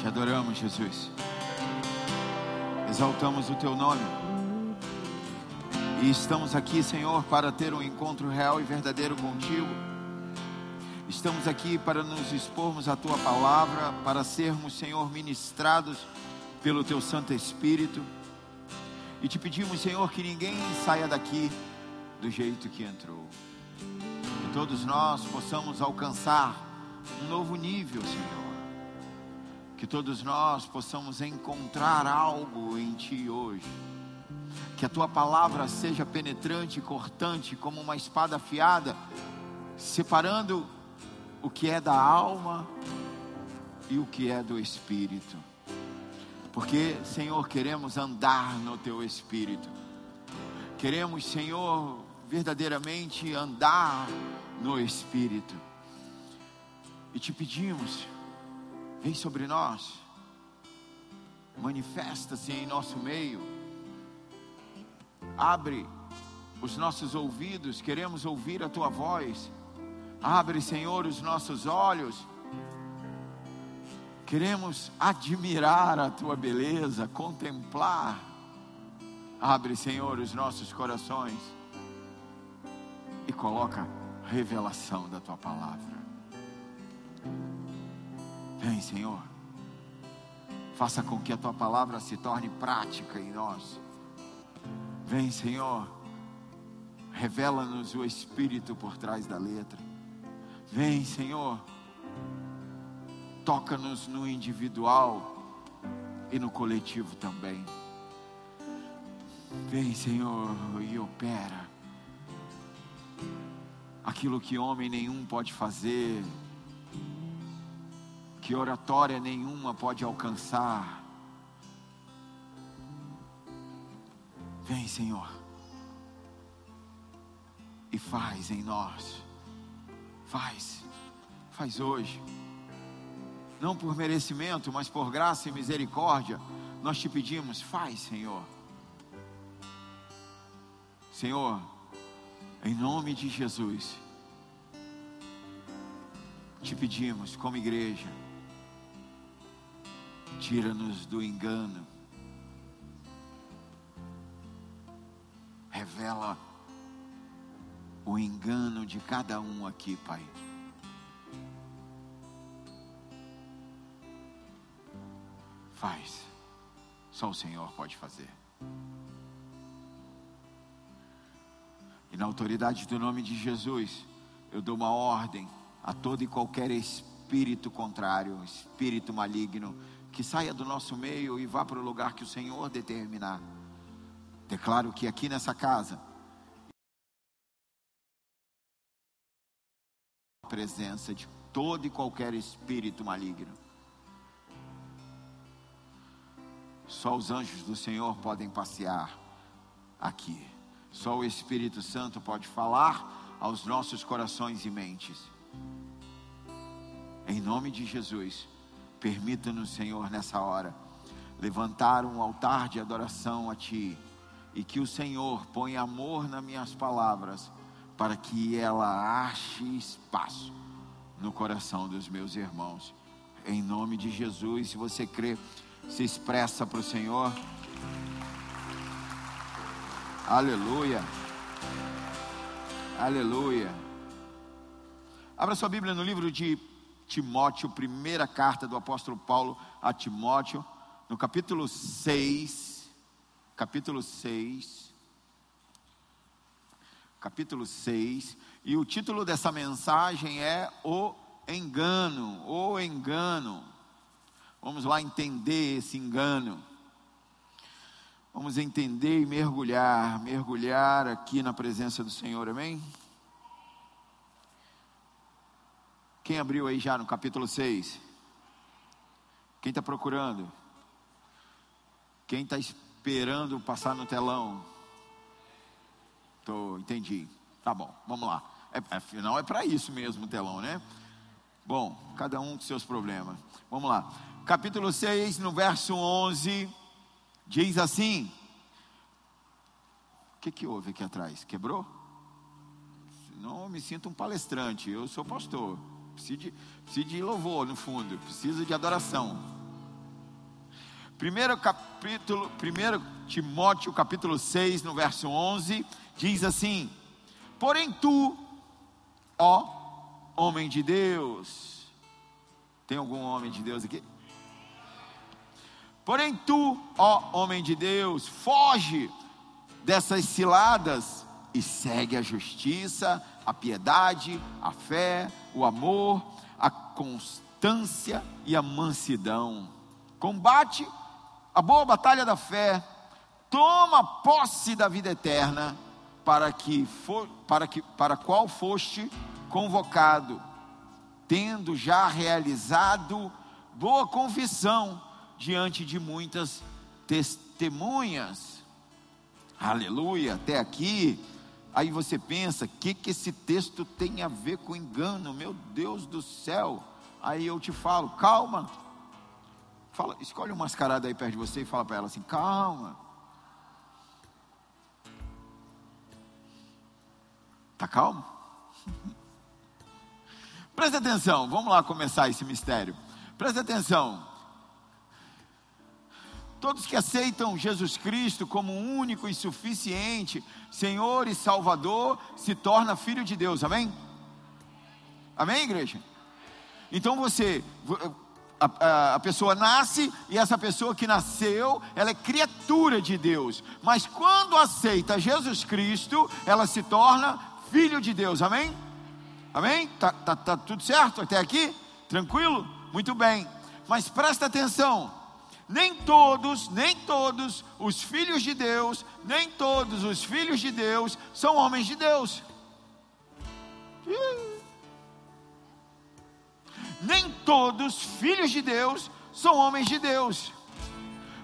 Te adoramos, Jesus. Exaltamos o teu nome. E estamos aqui, Senhor, para ter um encontro real e verdadeiro contigo. Estamos aqui para nos expormos a tua palavra, para sermos, Senhor, ministrados pelo teu Santo Espírito. E te pedimos, Senhor, que ninguém saia daqui do jeito que entrou. Que todos nós possamos alcançar um novo nível, Senhor que todos nós possamos encontrar algo em Ti hoje. Que a Tua palavra seja penetrante e cortante como uma espada afiada, separando o que é da alma e o que é do espírito. Porque, Senhor, queremos andar no Teu espírito. Queremos, Senhor, verdadeiramente andar no espírito. E te pedimos, vem sobre nós, manifesta-se em nosso meio, abre os nossos ouvidos, queremos ouvir a tua voz, abre, Senhor, os nossos olhos, queremos admirar a tua beleza, contemplar, abre, Senhor, os nossos corações e coloca revelação da tua palavra. Vem, Senhor. Faça com que a tua palavra se torne prática em nós. Vem, Senhor. Revela-nos o Espírito por trás da letra. Vem, Senhor. Toca-nos no individual e no coletivo também. Vem, Senhor, e opera aquilo que homem nenhum pode fazer que oratória nenhuma pode alcançar. Vem, Senhor, e faz em nós, faz, faz hoje, não por merecimento, mas por graça e misericórdia, nós te pedimos, faz, Senhor. Senhor, em nome de Jesus, te pedimos como igreja, Tira-nos do engano. Revela o engano de cada um aqui, Pai. Faz. Só o Senhor pode fazer. E na autoridade do nome de Jesus, eu dou uma ordem a todo e qualquer espírito contrário, espírito maligno, que saia do nosso meio e vá para o lugar que o Senhor determinar. Declaro que aqui nessa casa, a presença de todo e qualquer espírito maligno. Só os anjos do Senhor podem passear aqui. Só o Espírito Santo pode falar aos nossos corações e mentes. Em nome de Jesus. Permita-nos, Senhor, nessa hora, levantar um altar de adoração a Ti e que o Senhor ponha amor nas minhas palavras para que ela ache espaço no coração dos meus irmãos. Em nome de Jesus, se você crê, se expressa para o Senhor. Aleluia. Aleluia. Abra sua Bíblia no livro de Timóteo, primeira carta do apóstolo Paulo a Timóteo, no capítulo 6, capítulo 6, capítulo 6, e o título dessa mensagem é O Engano, O Engano. Vamos lá entender esse engano. Vamos entender e mergulhar, mergulhar aqui na presença do Senhor, amém? Quem abriu aí já no capítulo 6? Quem está procurando? Quem está esperando passar no telão? Tô, entendi. Tá bom, vamos lá. É, afinal é para isso mesmo o telão, né? Bom, cada um com seus problemas. Vamos lá. Capítulo 6, no verso 11, diz assim: O que, que houve aqui atrás? Quebrou? Não me sinto um palestrante, eu sou pastor. Precisa de, precisa de louvor no fundo, precisa de adoração. Primeiro capítulo, 1 Timóteo capítulo 6, no verso 11, diz assim: Porém tu, ó homem de Deus, tem algum homem de Deus aqui? Porém tu, ó homem de Deus, foge dessas ciladas e segue a justiça, a piedade, a fé, o amor, a constância e a mansidão. Combate a boa batalha da fé, toma posse da vida eterna, para que for, para que para qual foste convocado, tendo já realizado boa confissão diante de muitas testemunhas. Aleluia, até aqui. Aí você pensa, o que, que esse texto tem a ver com engano? Meu Deus do céu. Aí eu te falo, calma. Fala, escolhe um mascarado aí perto de você e fala para ela assim: calma. Tá calmo? Presta atenção, vamos lá começar esse mistério. Presta atenção. Todos que aceitam Jesus Cristo como único e suficiente Senhor e Salvador se torna filho de Deus, amém? Amém, igreja? Então você, a, a, pessoa nasce e essa pessoa que nasceu, ela é criatura de Deus, mas quando aceita Jesus Cristo, ela se torna filho de Deus, amém? Amém? Tá, tá, tá tudo certo até aqui? Tranquilo? Muito bem, mas presta atenção nem todos, nem todos os filhos de Deus, nem todos os filhos de Deus são homens de Deus. Nem todos filhos de Deus são homens de Deus.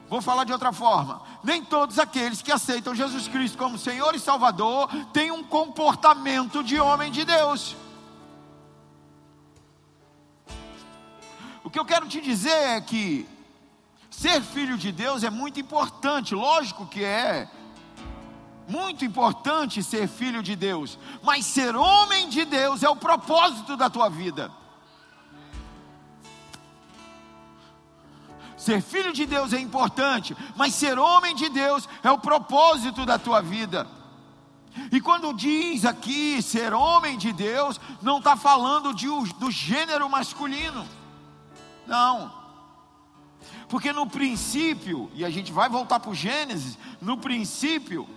Vou falar de outra forma. Nem todos aqueles que aceitam Jesus Cristo como Senhor e Salvador têm um comportamento de homem de Deus. O que eu quero te dizer é que Ser filho de Deus é muito importante, lógico que é. Muito importante ser filho de Deus, mas ser homem de Deus é o propósito da tua vida. Ser filho de Deus é importante, mas ser homem de Deus é o propósito da tua vida. E quando diz aqui ser homem de Deus, não está falando de, do gênero masculino, não porque no princípio, e a gente vai voltar para o Gênesis, no princípio,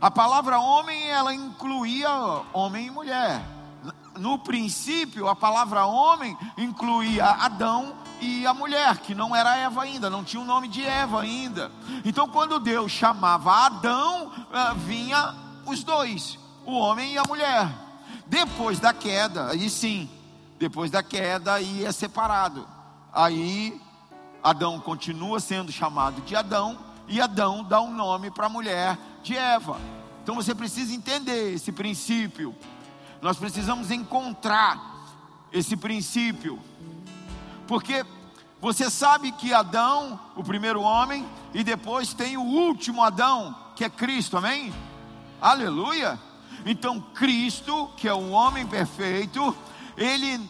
a palavra homem ela incluía homem e mulher. No princípio, a palavra homem incluía Adão e a mulher, que não era Eva ainda, não tinha o nome de Eva ainda. Então, quando Deus chamava Adão, eh, vinha os dois, o homem e a mulher. Depois da queda, aí sim, depois da queda, aí é separado. Aí Adão continua sendo chamado de Adão, e Adão dá um nome para a mulher de Eva. Então você precisa entender esse princípio. Nós precisamos encontrar esse princípio. Porque você sabe que Adão, o primeiro homem, e depois tem o último Adão, que é Cristo, amém? Aleluia! Então, Cristo, que é o homem perfeito, ele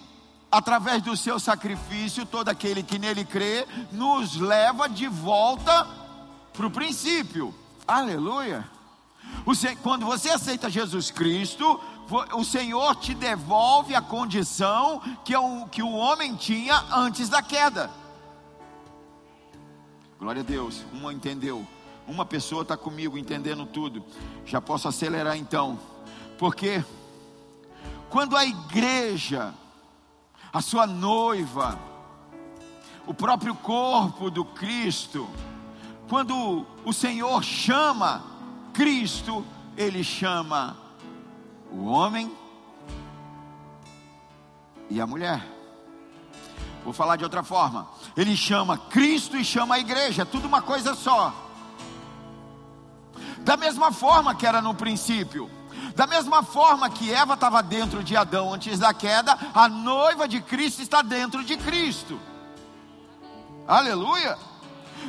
através do seu sacrifício, todo aquele que nele crê, nos leva de volta para o princípio. Aleluia. quando você aceita Jesus Cristo, o Senhor te devolve a condição que o, que o homem tinha antes da queda. Glória a Deus, uma entendeu. Uma pessoa está comigo entendendo tudo. Já posso acelerar então. Porque quando a igreja a sua noiva, o próprio corpo do Cristo. Quando o Senhor chama Cristo, Ele chama o homem e a mulher. Vou falar de outra forma. Ele chama Cristo e chama a igreja, é tudo uma coisa só. Da mesma forma que era no princípio. Da mesma forma que Eva estava dentro de Adão antes da queda, a noiva de Cristo está dentro de Cristo. Aleluia!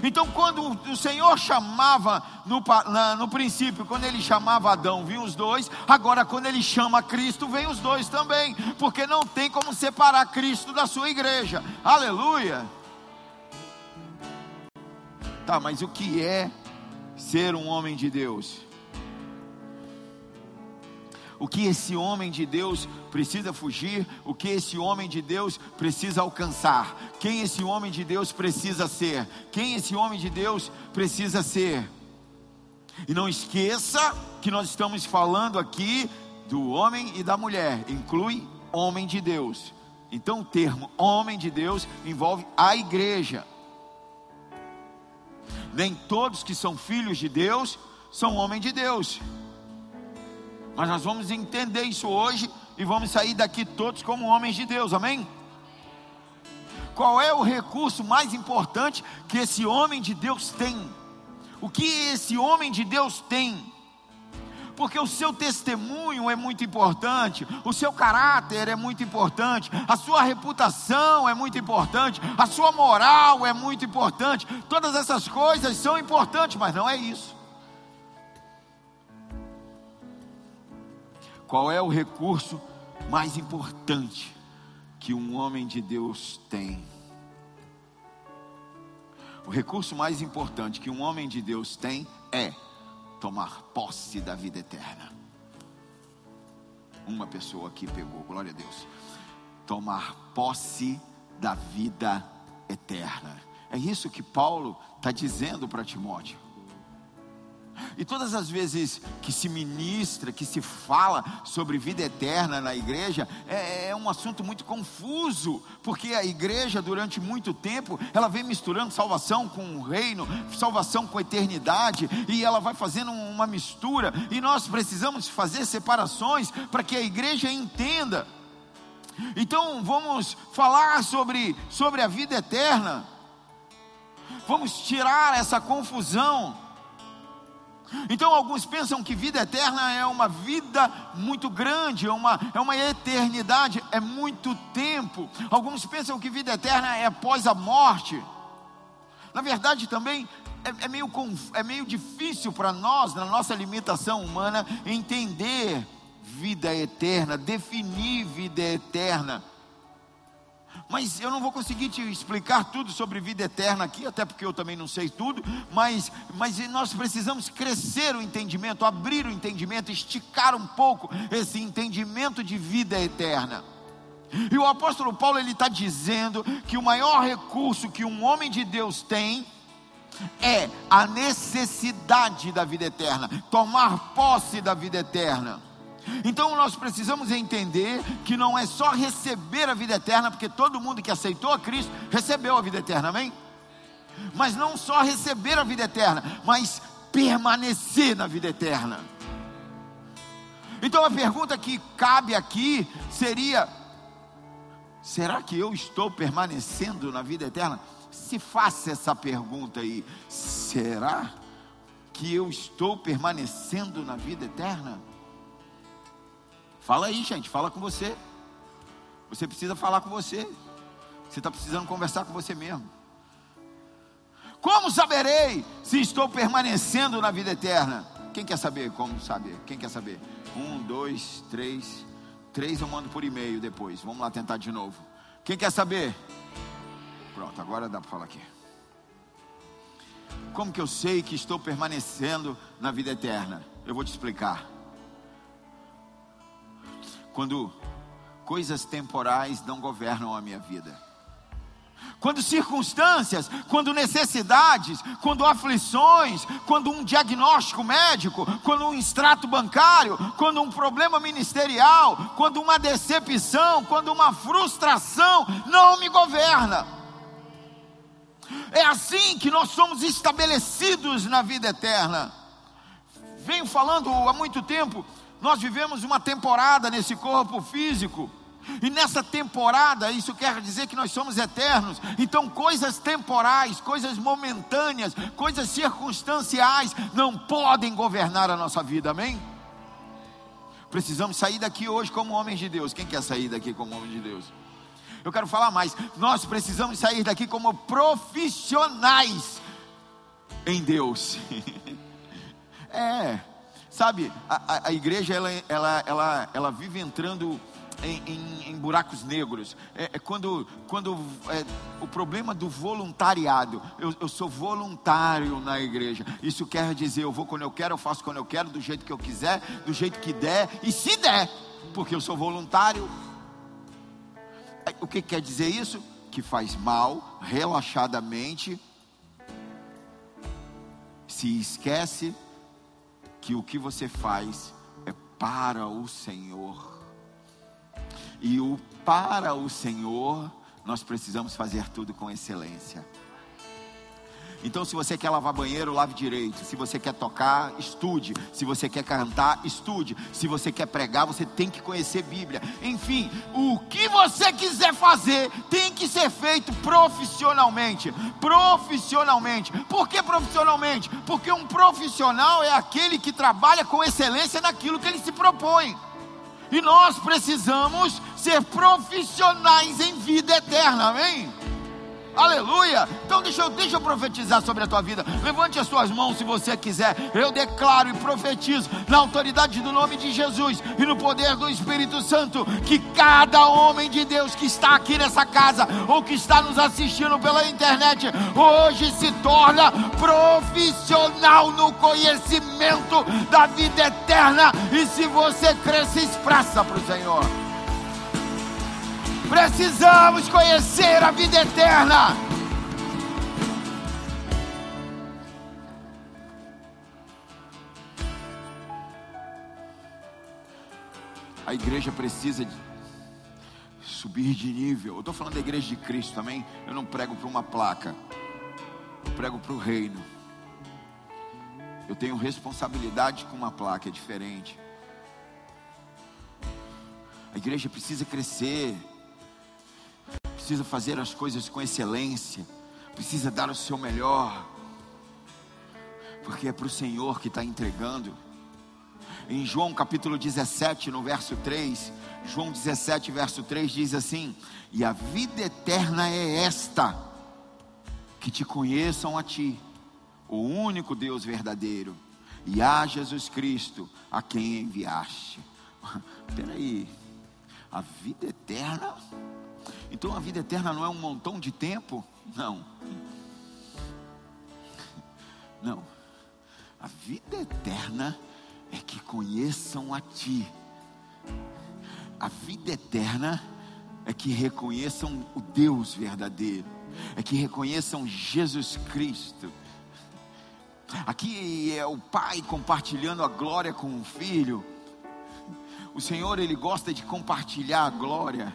Então, quando o Senhor chamava no, na, no princípio, quando ele chamava Adão, vinham os dois. Agora, quando ele chama Cristo, vem os dois também, porque não tem como separar Cristo da sua igreja. Aleluia! Tá, mas o que é ser um homem de Deus? O que esse homem de Deus precisa fugir, o que esse homem de Deus precisa alcançar, quem esse homem de Deus precisa ser, quem esse homem de Deus precisa ser. E não esqueça que nós estamos falando aqui do homem e da mulher, inclui homem de Deus. Então o termo homem de Deus envolve a igreja. Nem todos que são filhos de Deus são homens de Deus. Mas nós vamos entender isso hoje e vamos sair daqui todos como homens de Deus, amém? Qual é o recurso mais importante que esse homem de Deus tem? O que esse homem de Deus tem? porque o seu testemunho é muito importante, o seu caráter é muito importante, a sua reputação é muito importante, a sua moral é muito importante. Todas essas coisas são importantes, mas não é isso. Qual é o recurso mais importante que um homem de Deus tem? O recurso mais importante que um homem de Deus tem é tomar posse da vida eterna. Uma pessoa aqui pegou, glória a Deus. Tomar posse da vida eterna. É isso que Paulo está dizendo para Timóteo. E todas as vezes que se ministra, que se fala sobre vida eterna na igreja, é, é, um assunto muito confuso, porque a igreja, durante muito tempo, ela vem misturando salvação com o reino, salvação com a eternidade, e ela vai fazendo uma mistura, e nós precisamos fazer separações para que a igreja entenda. Então vamos falar sobre, sobre a vida eterna, vamos tirar essa confusão então alguns pensam que vida eterna é uma vida muito grande, é uma, é uma eternidade, é muito tempo. Alguns pensam que vida eterna é após a morte. Na verdade, também é, é meio, é meio difícil para nós, na nossa limitação humana, entender vida eterna, definir vida eterna. Mas eu não vou conseguir te explicar tudo sobre vida eterna aqui, até porque eu também não sei tudo. Mas, mas nós precisamos crescer o entendimento, abrir o entendimento, esticar um pouco esse entendimento de vida eterna. E o apóstolo Paulo ele está dizendo que o maior recurso que um homem de Deus tem é a necessidade da vida eterna, tomar posse da vida eterna. Então nós precisamos entender que não é só receber a vida eterna, porque todo mundo que aceitou a Cristo recebeu a vida eterna, amém? Mas não só receber a vida eterna, mas permanecer na vida eterna. Então a pergunta que cabe aqui seria: será que eu estou permanecendo na vida eterna? Se faça essa pergunta aí: será que eu estou permanecendo na vida eterna? Fala aí, gente, fala com você. Você precisa falar com você. Você está precisando conversar com você mesmo. Como saberei se estou permanecendo na vida eterna? Quem quer saber como saber? Quem quer saber? Um, dois, três. Três eu mando por e-mail depois. Vamos lá tentar de novo. Quem quer saber? Pronto, agora dá para falar aqui. Como que eu sei que estou permanecendo na vida eterna? Eu vou te explicar quando coisas temporais não governam a minha vida. Quando circunstâncias, quando necessidades, quando aflições, quando um diagnóstico médico, quando um extrato bancário, quando um problema ministerial, quando uma decepção, quando uma frustração não me governa. É assim que nós somos estabelecidos na vida eterna. Venho falando há muito tempo nós vivemos uma temporada nesse corpo físico. E nessa temporada, isso quer dizer que nós somos eternos. Então, coisas temporais, coisas momentâneas, coisas circunstanciais não podem governar a nossa vida, amém? Precisamos sair daqui hoje como homens de Deus. Quem quer sair daqui como homem de Deus? Eu quero falar mais. Nós precisamos sair daqui como profissionais em Deus. é. Sabe, a, a, igreja ela, ela, ela, ela vive entrando em, em, em buracos negros. É, é quando, quando é, o problema do voluntariado. Eu, eu, sou voluntário na igreja. Isso quer dizer, eu vou quando eu quero, eu faço quando eu quero, do jeito que eu quiser, do jeito que der, e se der, porque eu sou voluntário. É, o que quer dizer isso? Que faz mal, relaxadamente, se esquece que o que você faz é para o Senhor. E o para o Senhor, nós precisamos fazer tudo com excelência. Então, se você quer lavar banheiro, lave direito. Se você quer tocar, estude. Se você quer cantar, estude. Se você quer pregar, você tem que conhecer Bíblia. Enfim, o que você quiser fazer tem que ser feito profissionalmente. Profissionalmente. Por que profissionalmente? Porque um profissional é aquele que trabalha com excelência naquilo que ele se propõe. E nós precisamos ser profissionais em vida eterna, amém? Aleluia. Então deixa eu, deixa eu profetizar sobre a tua vida. Levante as suas mãos se você quiser. Eu declaro e profetizo na autoridade do nome de Jesus e no poder do Espírito Santo que cada homem de Deus que está aqui nessa casa ou que está nos assistindo pela internet hoje se torna profissional no conhecimento da vida eterna. E se você cresce, expressa para o Senhor. Precisamos conhecer a vida eterna. A igreja precisa de subir de nível. Eu estou falando da igreja de Cristo também. Eu não prego para uma placa, eu prego para o reino. Eu tenho responsabilidade com uma placa, é diferente. A igreja precisa crescer precisa fazer as coisas com excelência, precisa dar o seu melhor, porque é para o Senhor que está entregando. Em João capítulo 17, no verso 3, João 17, verso 3 diz assim: E a vida eterna é esta, que te conheçam a ti, o único Deus verdadeiro, e a Jesus Cristo, a quem enviaste. Peraí, a vida eterna então a vida eterna não é um montão de tempo? Não. Não. A vida eterna é que conheçam a Ti. A vida eterna é que reconheçam o Deus verdadeiro. É que reconheçam Jesus Cristo. Aqui é o Pai compartilhando a glória com o Filho. O Senhor, Ele gosta de compartilhar a glória.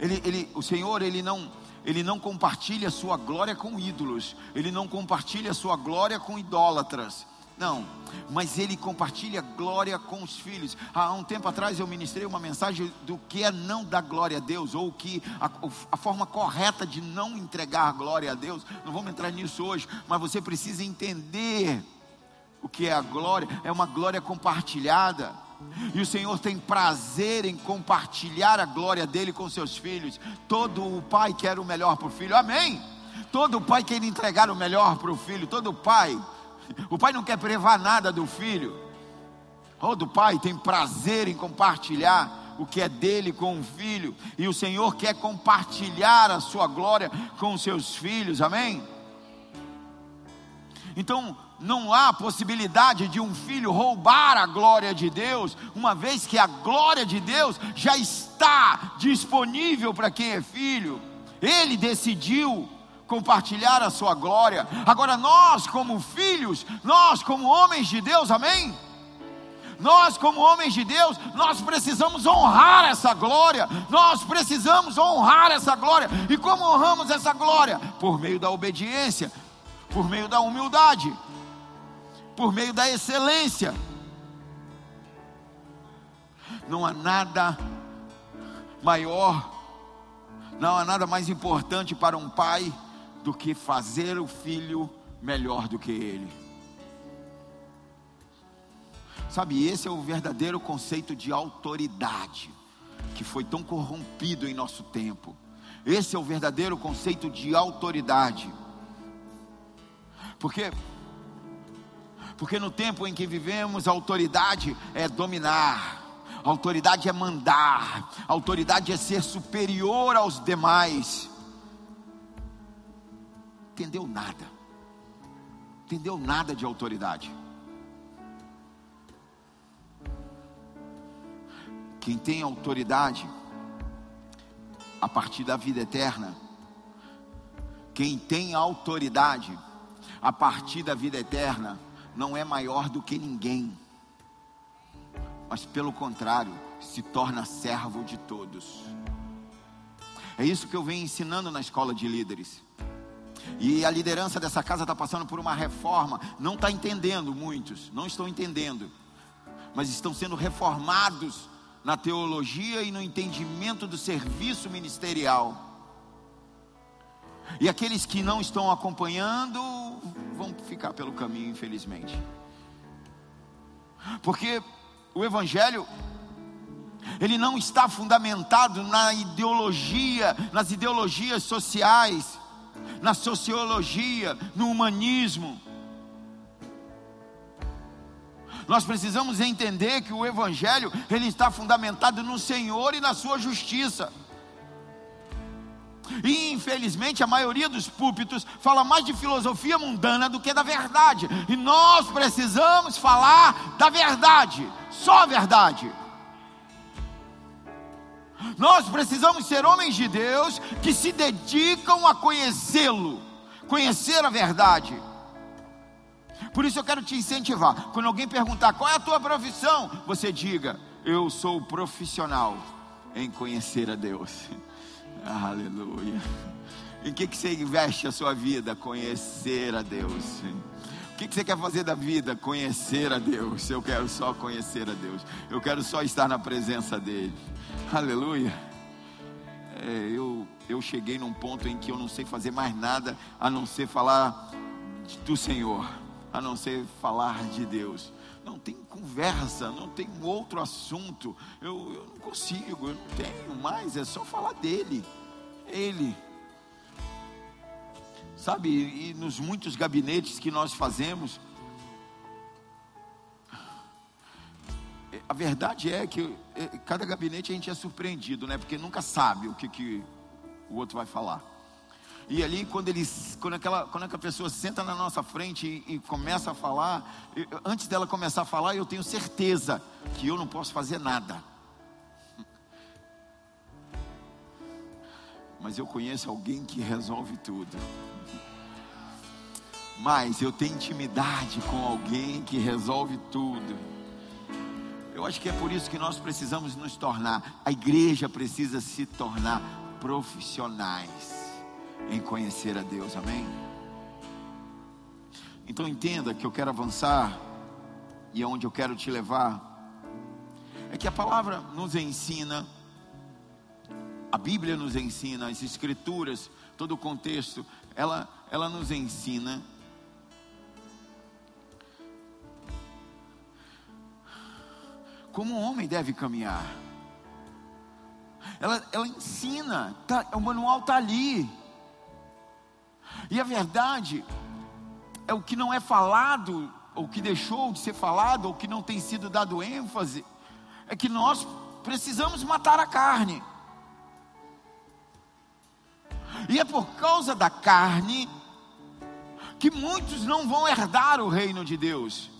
Ele, ele, o Senhor, ele não, ele não compartilha a sua glória com ídolos, ele não compartilha a sua glória com idólatras. Não, mas ele compartilha glória com os filhos. Há um tempo atrás eu ministrei uma mensagem do que é não dar glória a Deus, ou que a, a forma correta de não entregar glória a Deus. Não vamos entrar nisso hoje, mas você precisa entender o que é a glória. É uma glória compartilhada. E o Senhor tem prazer em compartilhar a glória dele com seus filhos. Todo o pai quer o melhor para o filho. Amém. Todo pai quer entregar o melhor para o filho. Todo pai. O pai não quer privar nada do filho. Todo pai tem prazer em compartilhar o que é dele com o filho. E o Senhor quer compartilhar a sua glória com os seus filhos. Amém. Então, não há possibilidade de um filho roubar a glória de Deus, uma vez que a glória de Deus já está disponível para quem é filho. Ele decidiu compartilhar a sua glória. Agora nós, como filhos, nós como homens de Deus, amém? Nós, como homens de Deus, nós precisamos honrar essa glória. Nós precisamos honrar essa glória. E como honramos essa glória? Por meio da obediência, por meio da humildade, por meio da excelência. Não há nada maior, não há nada mais importante para um pai do que fazer o filho melhor do que ele. Sabe, esse é o verdadeiro conceito de autoridade que foi tão corrompido em nosso tempo. Esse é o verdadeiro conceito de autoridade. Porque porque no tempo em que vivemos, a autoridade é dominar, Autoridade é mandar, autoridade é ser superior aos demais. Entendeu nada, entendeu nada de autoridade. Quem tem autoridade, a partir da vida eterna, quem tem autoridade, a partir da vida eterna, não é maior do que ninguém mas pelo contrário, se torna servo de todos. É isso que eu venho ensinando na escola de líderes. E a liderança dessa casa está passando por uma reforma. Não está entendendo muitos, não estão entendendo, mas estão sendo reformados na teologia e no entendimento do serviço ministerial. E aqueles que não estão acompanhando vão ficar pelo caminho, infelizmente. Porque o Evangelho, ele não está fundamentado na ideologia, nas ideologias sociais, na sociologia, no humanismo. Nós precisamos entender que o Evangelho, ele está fundamentado no Senhor e na sua justiça. E infelizmente a maioria dos púlpitos fala mais de filosofia mundana do que da verdade. E nós precisamos falar da verdade, só a verdade. Nós precisamos ser homens de Deus que se dedicam a conhecê-lo, conhecer a verdade. Por isso eu quero te incentivar. Quando alguém perguntar qual é a tua profissão, você diga: Eu sou profissional em conhecer a Deus. Aleluia. Em que, que você investe a sua vida? Conhecer a Deus. O que, que você quer fazer da vida? Conhecer a Deus. Eu quero só conhecer a Deus. Eu quero só estar na presença dEle. Aleluia. É, eu, eu cheguei num ponto em que eu não sei fazer mais nada a não ser falar do Senhor, a não ser falar de Deus tem conversa, não tem outro assunto. Eu, eu não consigo, eu não tenho mais, é só falar dele. Ele. Sabe, e nos muitos gabinetes que nós fazemos, a verdade é que é, cada gabinete a gente é surpreendido, né? Porque nunca sabe o que, que o outro vai falar. E ali, quando, eles, quando, aquela, quando aquela pessoa senta na nossa frente e, e começa a falar, antes dela começar a falar, eu tenho certeza que eu não posso fazer nada. Mas eu conheço alguém que resolve tudo. Mas eu tenho intimidade com alguém que resolve tudo. Eu acho que é por isso que nós precisamos nos tornar, a igreja precisa se tornar profissionais em conhecer a Deus, amém? Então entenda que eu quero avançar e aonde eu quero te levar é que a palavra nos ensina, a Bíblia nos ensina, as Escrituras, todo o contexto, ela, ela nos ensina como um homem deve caminhar. Ela, ela ensina, tá, o manual está ali. E a verdade é o que não é falado, ou que deixou de ser falado, ou que não tem sido dado ênfase, é que nós precisamos matar a carne. E é por causa da carne que muitos não vão herdar o reino de Deus.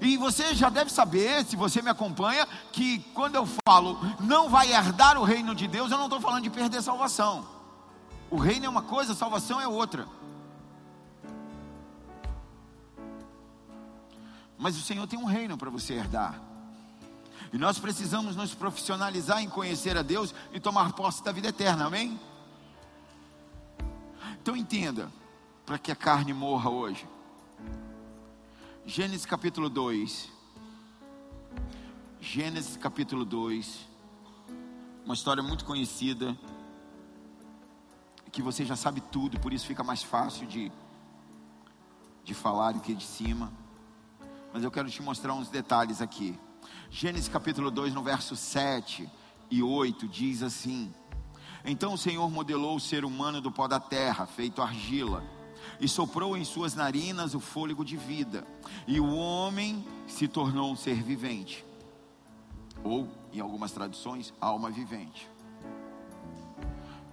E você já deve saber, se você me acompanha, que quando eu falo não vai herdar o reino de Deus, eu não estou falando de perder salvação. O reino é uma coisa, a salvação é outra. Mas o Senhor tem um reino para você herdar. E nós precisamos nos profissionalizar em conhecer a Deus e tomar posse da vida eterna, amém? Então entenda, para que a carne morra hoje. Gênesis capítulo 2. Gênesis capítulo 2. Uma história muito conhecida que você já sabe tudo, por isso fica mais fácil de, de falar do que de cima. Mas eu quero te mostrar uns detalhes aqui. Gênesis capítulo 2, no verso 7 e 8, diz assim: Então o Senhor modelou o ser humano do pó da terra, feito argila, e soprou em suas narinas o fôlego de vida, e o homem se tornou um ser vivente. ou em algumas traduções, alma vivente.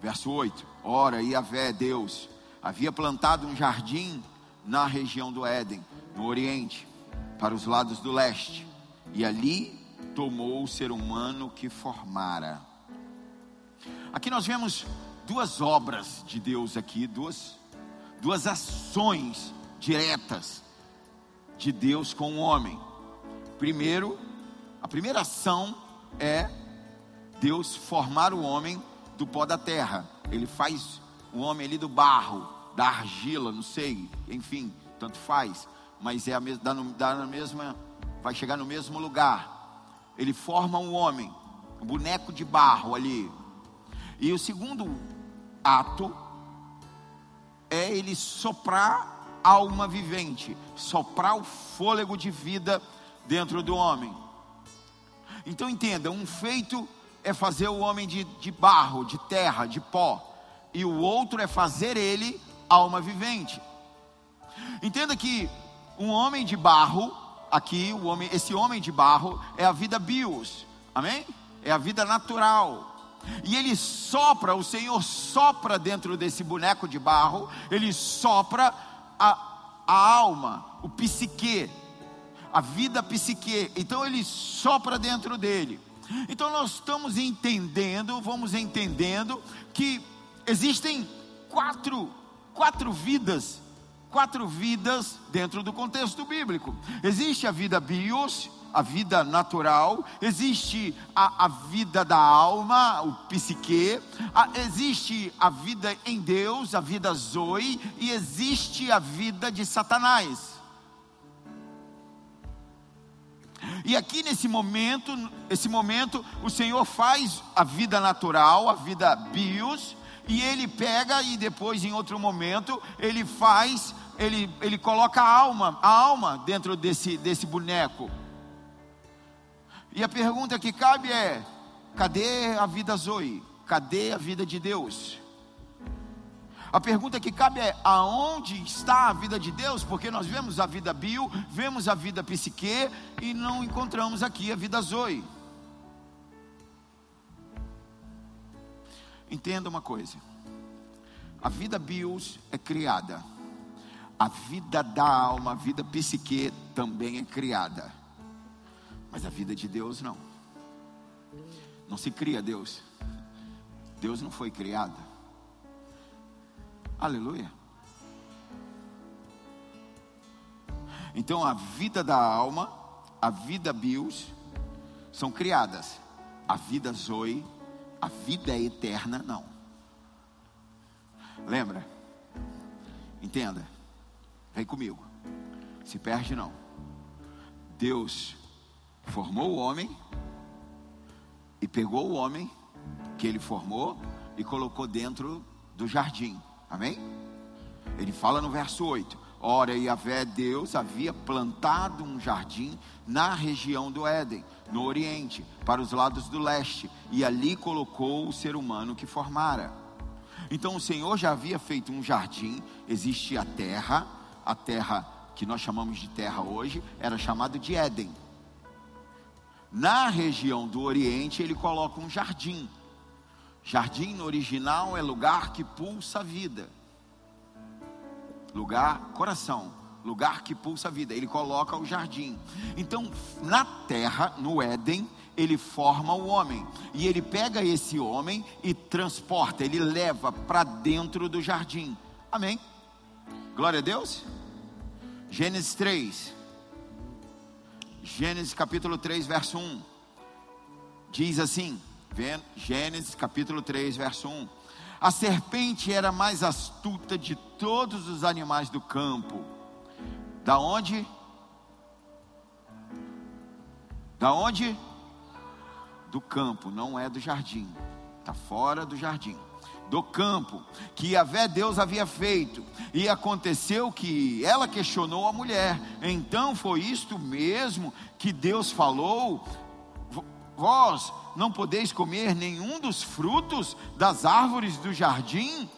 Verso 8: Ora, Yahvé, Deus, havia plantado um jardim na região do Éden, no Oriente, para os lados do leste, e ali tomou o ser humano que formara. Aqui nós vemos duas obras de Deus aqui, duas, duas ações diretas de Deus com o homem. Primeiro, a primeira ação é Deus formar o homem do pó da terra. Ele faz o homem ali do barro, da argila, não sei, enfim, tanto faz, mas é a mesma, dá, dá na mesma, vai chegar no mesmo lugar. Ele forma um homem, um boneco de barro ali. E o segundo ato é ele soprar alma vivente, soprar o fôlego de vida dentro do homem. Então entenda: um feito é fazer o homem de, de barro, de terra, de pó, e o outro é fazer ele alma vivente. Entenda que um homem de barro, aqui, o homem, esse homem de barro é a vida bios, amém? É a vida natural. E ele sopra, o Senhor sopra dentro desse boneco de barro, ele sopra a, a alma, o psique, a vida psique. Então ele sopra dentro dele. Então nós estamos entendendo, vamos entendendo que existem quatro, quatro vidas, quatro vidas dentro do contexto bíblico. Existe a vida bios, a vida natural, existe a, a vida da alma, o psique, a, existe a vida em Deus, a vida zoe, e existe a vida de Satanás. E aqui nesse momento, esse momento, o Senhor faz a vida natural, a vida bios, e ele pega e depois em outro momento ele faz, ele, ele coloca a alma, a alma dentro desse, desse boneco. E a pergunta que cabe é: cadê a vida Zoe? Cadê a vida de Deus? A pergunta que cabe é: aonde está a vida de Deus? Porque nós vemos a vida bio, vemos a vida psique e não encontramos aqui a vida zoe. Entenda uma coisa: a vida bios é criada, a vida da alma, a vida psique também é criada, mas a vida de Deus não. Não se cria Deus, Deus não foi criado. Aleluia. Então a vida da alma, a vida bios, são criadas. A vida zoe, a vida eterna, não. Lembra? Entenda. Vem comigo. Se perde não. Deus formou o homem e pegou o homem que ele formou e colocou dentro do jardim. Amém? Ele fala no verso 8: Ora, Yahvé Deus havia plantado um jardim na região do Éden, no Oriente, para os lados do leste, e ali colocou o ser humano que formara. Então o Senhor já havia feito um jardim, existia a terra, a terra que nós chamamos de terra hoje, era chamada de Éden. Na região do Oriente, ele coloca um jardim. Jardim no original é lugar que pulsa a vida. Lugar, coração, lugar que pulsa a vida. Ele coloca o jardim. Então, na terra, no Éden, ele forma o homem. E ele pega esse homem e transporta, ele leva para dentro do jardim. Amém? Glória a Deus. Gênesis 3. Gênesis capítulo 3, verso 1. Diz assim: Gênesis capítulo 3, verso 1. A serpente era mais astuta de todos os animais do campo. Da onde? Da onde? Do campo, não é do jardim. Está fora do jardim. Do campo, que Yahvé Deus havia feito. E aconteceu que ela questionou a mulher. Então foi isto mesmo que Deus falou Vós não podeis comer nenhum dos frutos das árvores do jardim?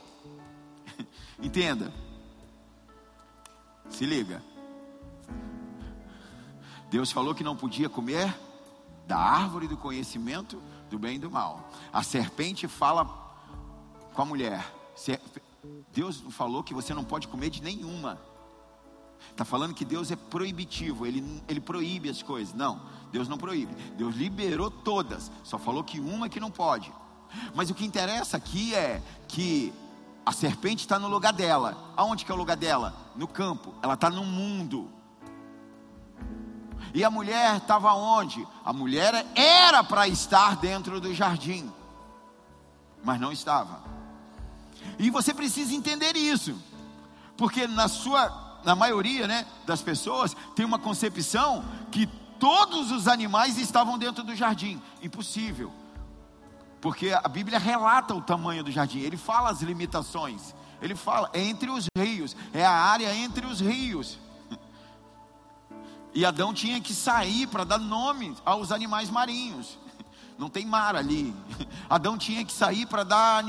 Entenda. Se liga. Deus falou que não podia comer da árvore do conhecimento do bem e do mal. A serpente fala com a mulher. Deus falou que você não pode comer de nenhuma. Está falando que Deus é proibitivo, ele, ele proíbe as coisas. Não, Deus não proíbe. Deus liberou todas, só falou que uma que não pode. Mas o que interessa aqui é que a serpente está no lugar dela. Aonde que é o lugar dela? No campo. Ela está no mundo. E a mulher estava onde? A mulher era para estar dentro do jardim, mas não estava. E você precisa entender isso, porque na sua, na maioria, né, das pessoas tem uma concepção que todos os animais estavam dentro do jardim. Impossível. Porque a Bíblia relata o tamanho do jardim, ele fala as limitações. Ele fala é entre os rios, é a área entre os rios. E Adão tinha que sair para dar nome aos animais marinhos. Não tem mar ali. Adão tinha que sair para dar,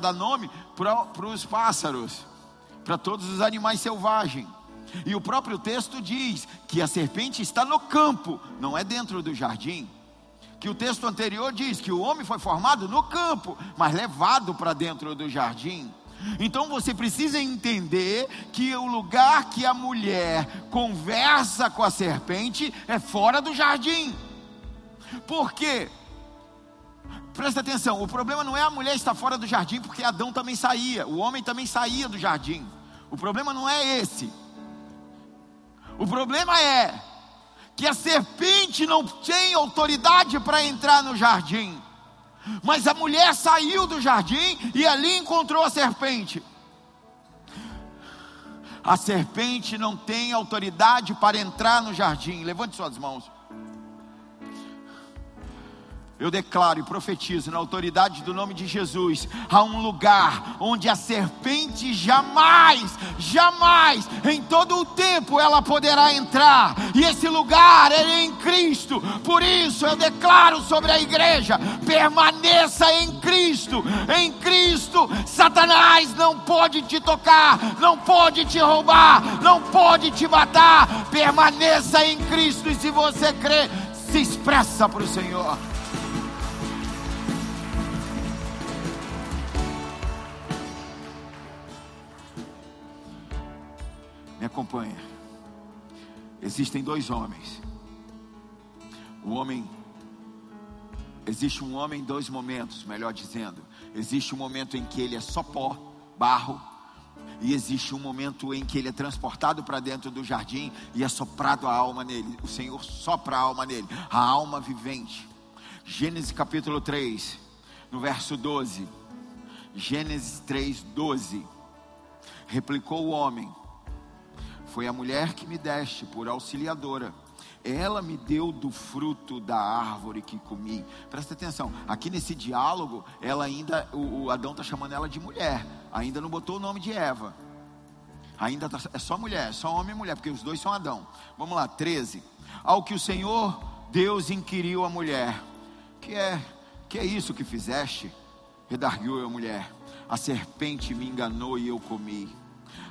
dar nome para os pássaros, para todos os animais selvagens. E o próprio texto diz que a serpente está no campo, não é dentro do jardim. Que o texto anterior diz que o homem foi formado no campo, mas levado para dentro do jardim. Então você precisa entender que o lugar que a mulher conversa com a serpente é fora do jardim. Por quê? Presta atenção, o problema não é a mulher estar fora do jardim, porque Adão também saía, o homem também saía do jardim. O problema não é esse. O problema é que a serpente não tem autoridade para entrar no jardim. Mas a mulher saiu do jardim e ali encontrou a serpente. A serpente não tem autoridade para entrar no jardim. Levante suas mãos. Eu declaro e profetizo na autoridade do nome de Jesus, há um lugar onde a serpente jamais, jamais, em todo o tempo ela poderá entrar, e esse lugar é em Cristo. Por isso eu declaro sobre a igreja: permaneça em Cristo. Em Cristo, Satanás não pode te tocar, não pode te roubar, não pode te matar. Permaneça em Cristo, e se você crê, se expressa para o Senhor. Acompanha. Existem dois homens. O homem existe um homem em dois momentos, melhor dizendo. Existe um momento em que ele é só pó, barro, e existe um momento em que ele é transportado para dentro do jardim e é soprado a alma nele. O Senhor sopra a alma nele, a alma vivente. Gênesis capítulo 3, no verso 12. Gênesis 3, 12. Replicou o homem: foi a mulher que me deste por auxiliadora. Ela me deu do fruto da árvore que comi. Presta atenção, aqui nesse diálogo, ela ainda, o, o Adão está chamando ela de mulher, ainda não botou o nome de Eva. Ainda tá, é só mulher, só homem e mulher, porque os dois são Adão. Vamos lá, 13. Ao que o Senhor Deus inquiriu a mulher: Que é, que é isso que fizeste? Redarguiu a mulher: A serpente me enganou e eu comi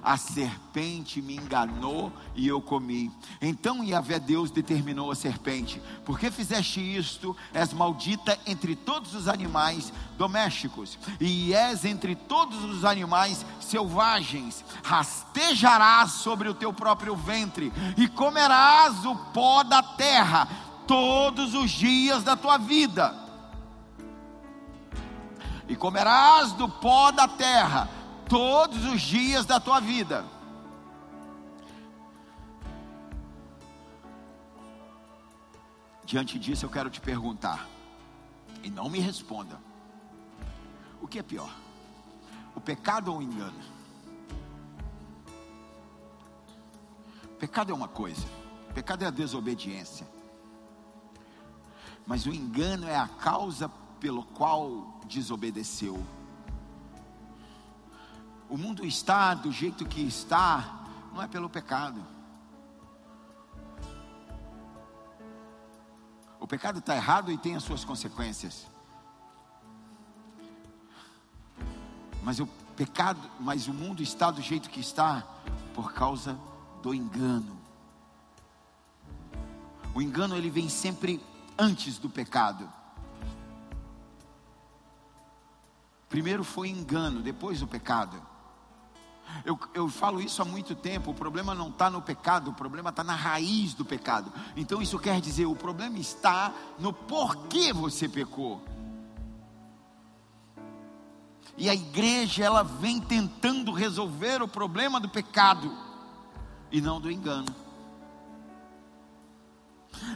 a serpente me enganou e eu comi. Então Yahvé Deus determinou a serpente: Por que fizeste isto? És maldita entre todos os animais domésticos, e és entre todos os animais selvagens. Rastejarás sobre o teu próprio ventre, e comerás o pó da terra todos os dias da tua vida. E comerás do pó da terra todos os dias da tua vida. Diante disso, eu quero te perguntar, e não me responda: o que é pior, o pecado ou o engano? Pecado é uma coisa, pecado é a desobediência, mas o engano é a causa pelo qual desobedeceu. O mundo está do jeito que está, não é pelo pecado. O pecado está errado e tem as suas consequências. Mas o pecado, mas o mundo está do jeito que está por causa do engano. O engano ele vem sempre antes do pecado. Primeiro foi engano, depois o pecado. Eu, eu falo isso há muito tempo. O problema não está no pecado, o problema está na raiz do pecado. Então isso quer dizer: o problema está no porquê você pecou. E a igreja ela vem tentando resolver o problema do pecado e não do engano.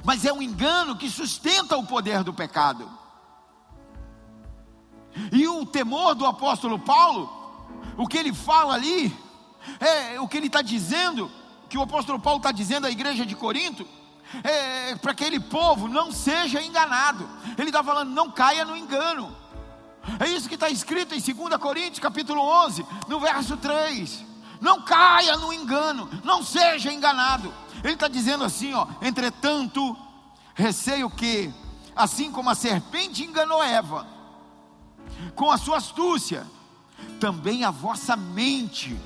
Mas é um engano que sustenta o poder do pecado. E o temor do apóstolo Paulo, o que ele fala ali, é o que ele está dizendo, que o apóstolo Paulo está dizendo à igreja de Corinto, é, para aquele povo não seja enganado. Ele está falando, não caia no engano. É isso que está escrito em 2 Coríntios capítulo 11, no verso 3. Não caia no engano, não seja enganado. Ele está dizendo assim, ó, entretanto, receio que, assim como a serpente enganou Eva, com a sua astúcia, também a vossa mente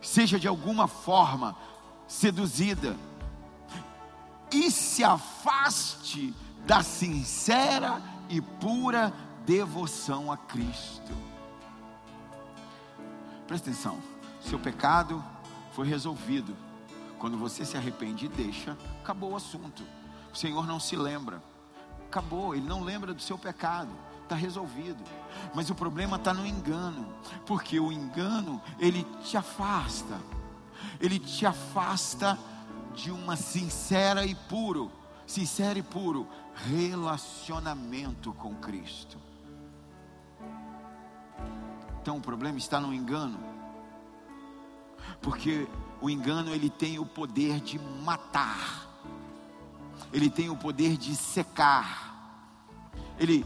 seja de alguma forma seduzida e se afaste da sincera e pura devoção a Cristo. Presta atenção, seu pecado foi resolvido. Quando você se arrepende e deixa, acabou o assunto. O Senhor não se lembra. Acabou, Ele não lembra do seu pecado está resolvido. Mas o problema está no engano, porque o engano ele te afasta, ele te afasta de uma sincera e puro, sincero e puro relacionamento com Cristo. Então o problema está no engano, porque o engano ele tem o poder de matar, ele tem o poder de secar, ele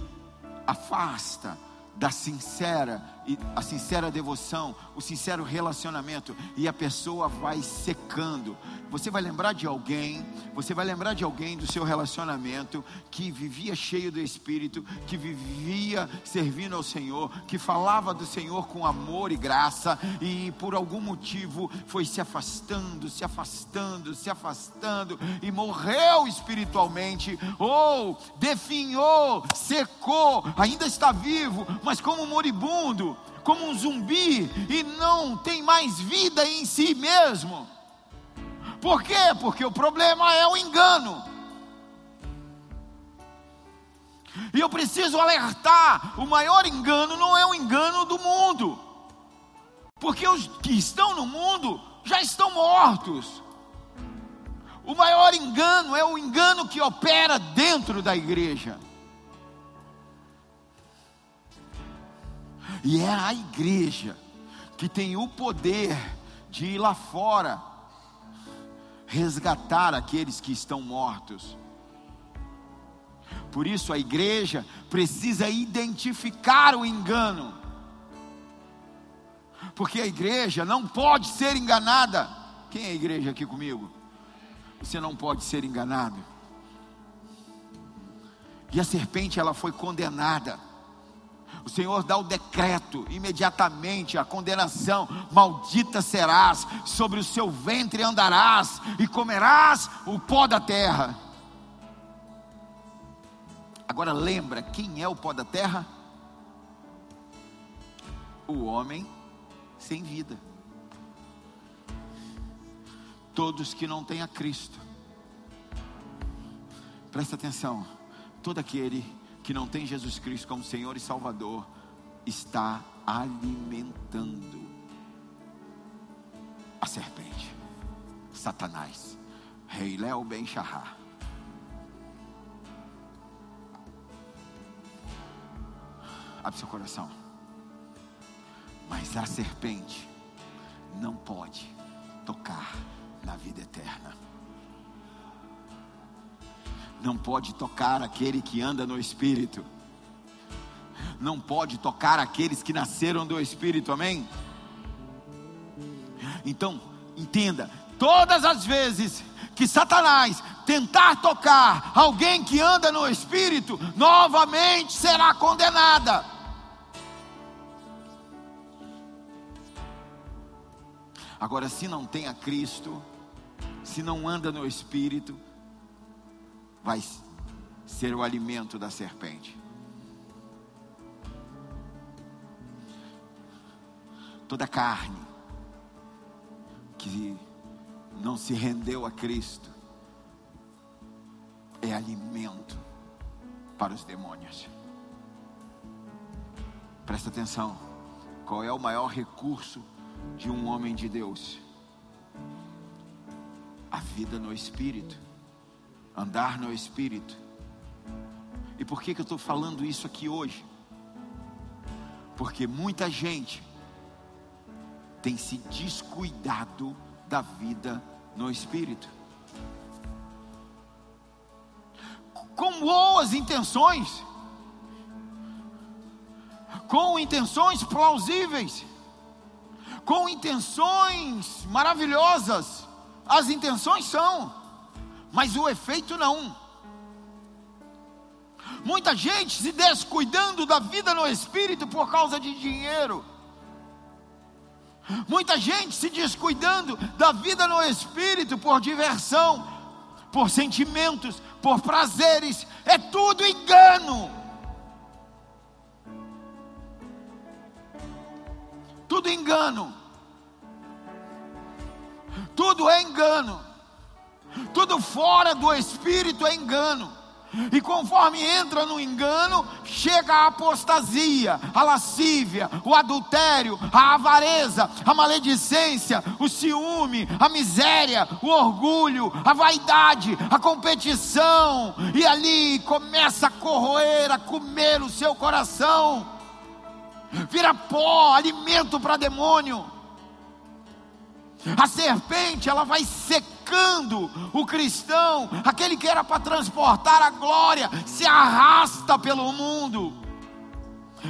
afasta da sincera e a sincera devoção, o sincero relacionamento e a pessoa vai secando. Você vai lembrar de alguém, você vai lembrar de alguém do seu relacionamento que vivia cheio do Espírito, que vivia servindo ao Senhor, que falava do Senhor com amor e graça e por algum motivo foi se afastando, se afastando, se afastando e morreu espiritualmente ou definhou, secou, ainda está vivo, mas como moribundo como um zumbi e não tem mais vida em si mesmo. Por quê? Porque o problema é o engano. E eu preciso alertar: o maior engano não é o engano do mundo, porque os que estão no mundo já estão mortos. O maior engano é o engano que opera dentro da igreja. E é a igreja que tem o poder de ir lá fora resgatar aqueles que estão mortos. Por isso a igreja precisa identificar o engano. Porque a igreja não pode ser enganada. Quem é a igreja aqui comigo? Você não pode ser enganado. E a serpente ela foi condenada. O Senhor dá o decreto imediatamente, a condenação: maldita serás, sobre o seu ventre andarás e comerás o pó da terra. Agora lembra quem é o pó da terra? O homem sem vida. Todos que não têm a Cristo. Presta atenção. Todo aquele que não tem Jesus Cristo como Senhor e Salvador está alimentando a serpente, Satanás, Rei Léo Ben Shahar. Abre seu coração. Mas a serpente não pode tocar na vida eterna não pode tocar aquele que anda no Espírito, não pode tocar aqueles que nasceram do Espírito, amém? Então, entenda: todas as vezes que Satanás tentar tocar alguém que anda no Espírito, novamente será condenada. Agora, se não tem a Cristo, se não anda no Espírito, vai ser o alimento da serpente. Toda carne que não se rendeu a Cristo é alimento para os demônios. Presta atenção. Qual é o maior recurso de um homem de Deus? A vida no Espírito, andar no Espírito. E por que, que eu estou falando isso aqui hoje? Porque muita gente tem se descuidado da vida no Espírito. Com boas intenções, com intenções plausíveis, com intenções maravilhosas. As intenções são, mas o efeito não. Muita gente se descuidando da vida no espírito por causa de dinheiro. Muita gente se descuidando da vida no espírito por diversão, por sentimentos, por prazeres. É tudo engano. Tudo engano. Tudo é engano. Tudo fora do espírito é engano. E conforme entra no engano, chega a apostasia, a lascívia, o adultério, a avareza, a maledicência, o ciúme, a miséria, o orgulho, a vaidade, a competição, e ali começa a corroer, a comer o seu coração, vira pó, alimento para demônio. A serpente, ela vai o cristão, aquele que era para transportar a glória, se arrasta pelo mundo,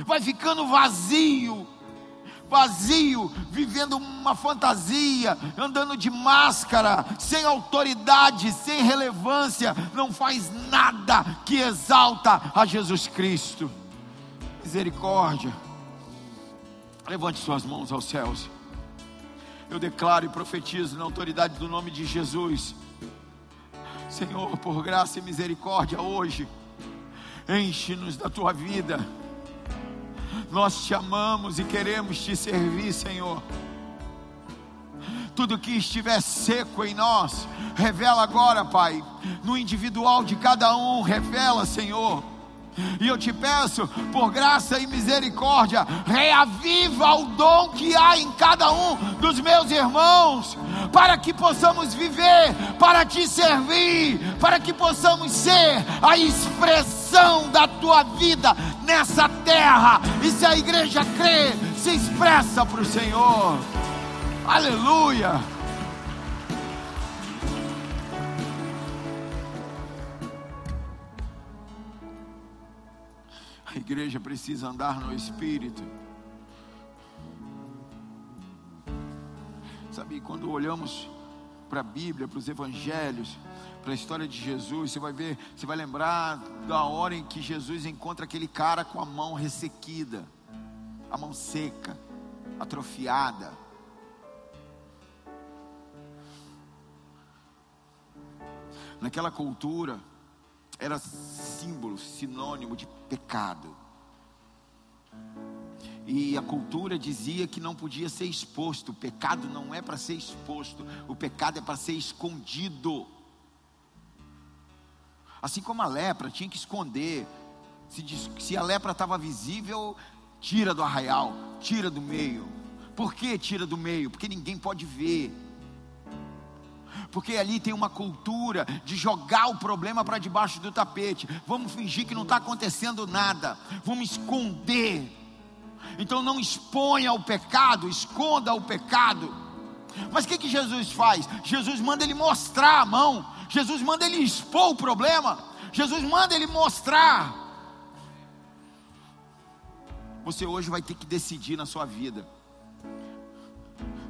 vai ficando vazio, vazio, vivendo uma fantasia, andando de máscara, sem autoridade, sem relevância, não faz nada que exalta a Jesus Cristo. Misericórdia. Levante suas mãos aos céus eu declaro e profetizo na autoridade do nome de Jesus. Senhor, por graça e misericórdia hoje, enche-nos da tua vida. Nós te amamos e queremos te servir, Senhor. Tudo que estiver seco em nós, revela agora, Pai, no individual de cada um, revela, Senhor e eu te peço, por graça e misericórdia, reaviva o dom que há em cada um dos meus irmãos, para que possamos viver, para te servir, para que possamos ser a expressão da tua vida nessa terra. E se a igreja crê, se expressa para o Senhor. Aleluia. A igreja precisa andar no Espírito. Sabe, quando olhamos para a Bíblia, para os Evangelhos, para a história de Jesus, você vai ver, você vai lembrar da hora em que Jesus encontra aquele cara com a mão ressequida, a mão seca, atrofiada. Naquela cultura, era símbolo, sinônimo de pecado. E a cultura dizia que não podia ser exposto. O pecado não é para ser exposto, o pecado é para ser escondido. Assim como a lepra tinha que esconder. Se, se a lepra estava visível, tira do arraial, tira do meio. Por que tira do meio? Porque ninguém pode ver porque ali tem uma cultura de jogar o problema para debaixo do tapete. Vamos fingir que não está acontecendo nada, vamos esconder. Então não exponha o pecado, esconda o pecado. Mas o que, que Jesus faz? Jesus manda ele mostrar a mão, Jesus manda ele expor o problema, Jesus manda ele mostrar. Você hoje vai ter que decidir na sua vida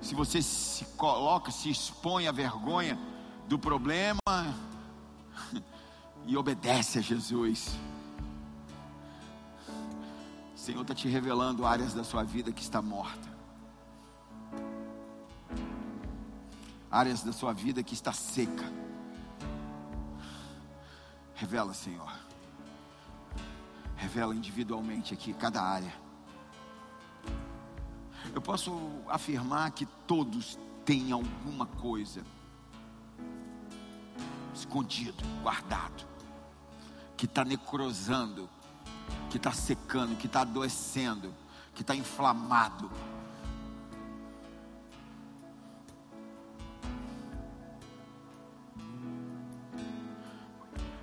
se você se coloca, se expõe à vergonha do problema e obedece a Jesus. O Senhor está te revelando áreas da sua vida que está morta. Áreas da sua vida que está seca. Revela, Senhor. Revela individualmente aqui cada área. Eu posso afirmar que todos têm alguma coisa escondido, guardado, que está necrosando, que está secando, que está adoecendo, que está inflamado.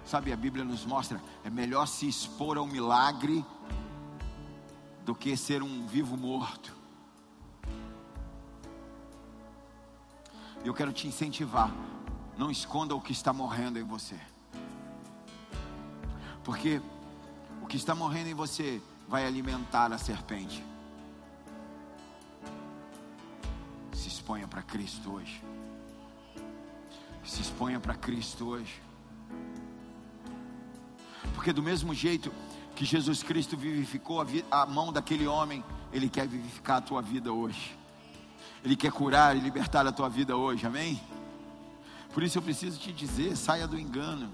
Sabe, a Bíblia nos mostra, é melhor se expor ao milagre do que ser um vivo morto. Eu quero te incentivar, não esconda o que está morrendo em você. Porque o que está morrendo em você vai alimentar a serpente. Se exponha para Cristo hoje. Se exponha para Cristo hoje. Porque do mesmo jeito que Jesus Cristo vivificou a, a, mão daquele homem, Ele quer vivificar a tua vida hoje. Ele quer curar e libertar a tua vida hoje, amém? Por isso eu preciso te dizer: saia do engano.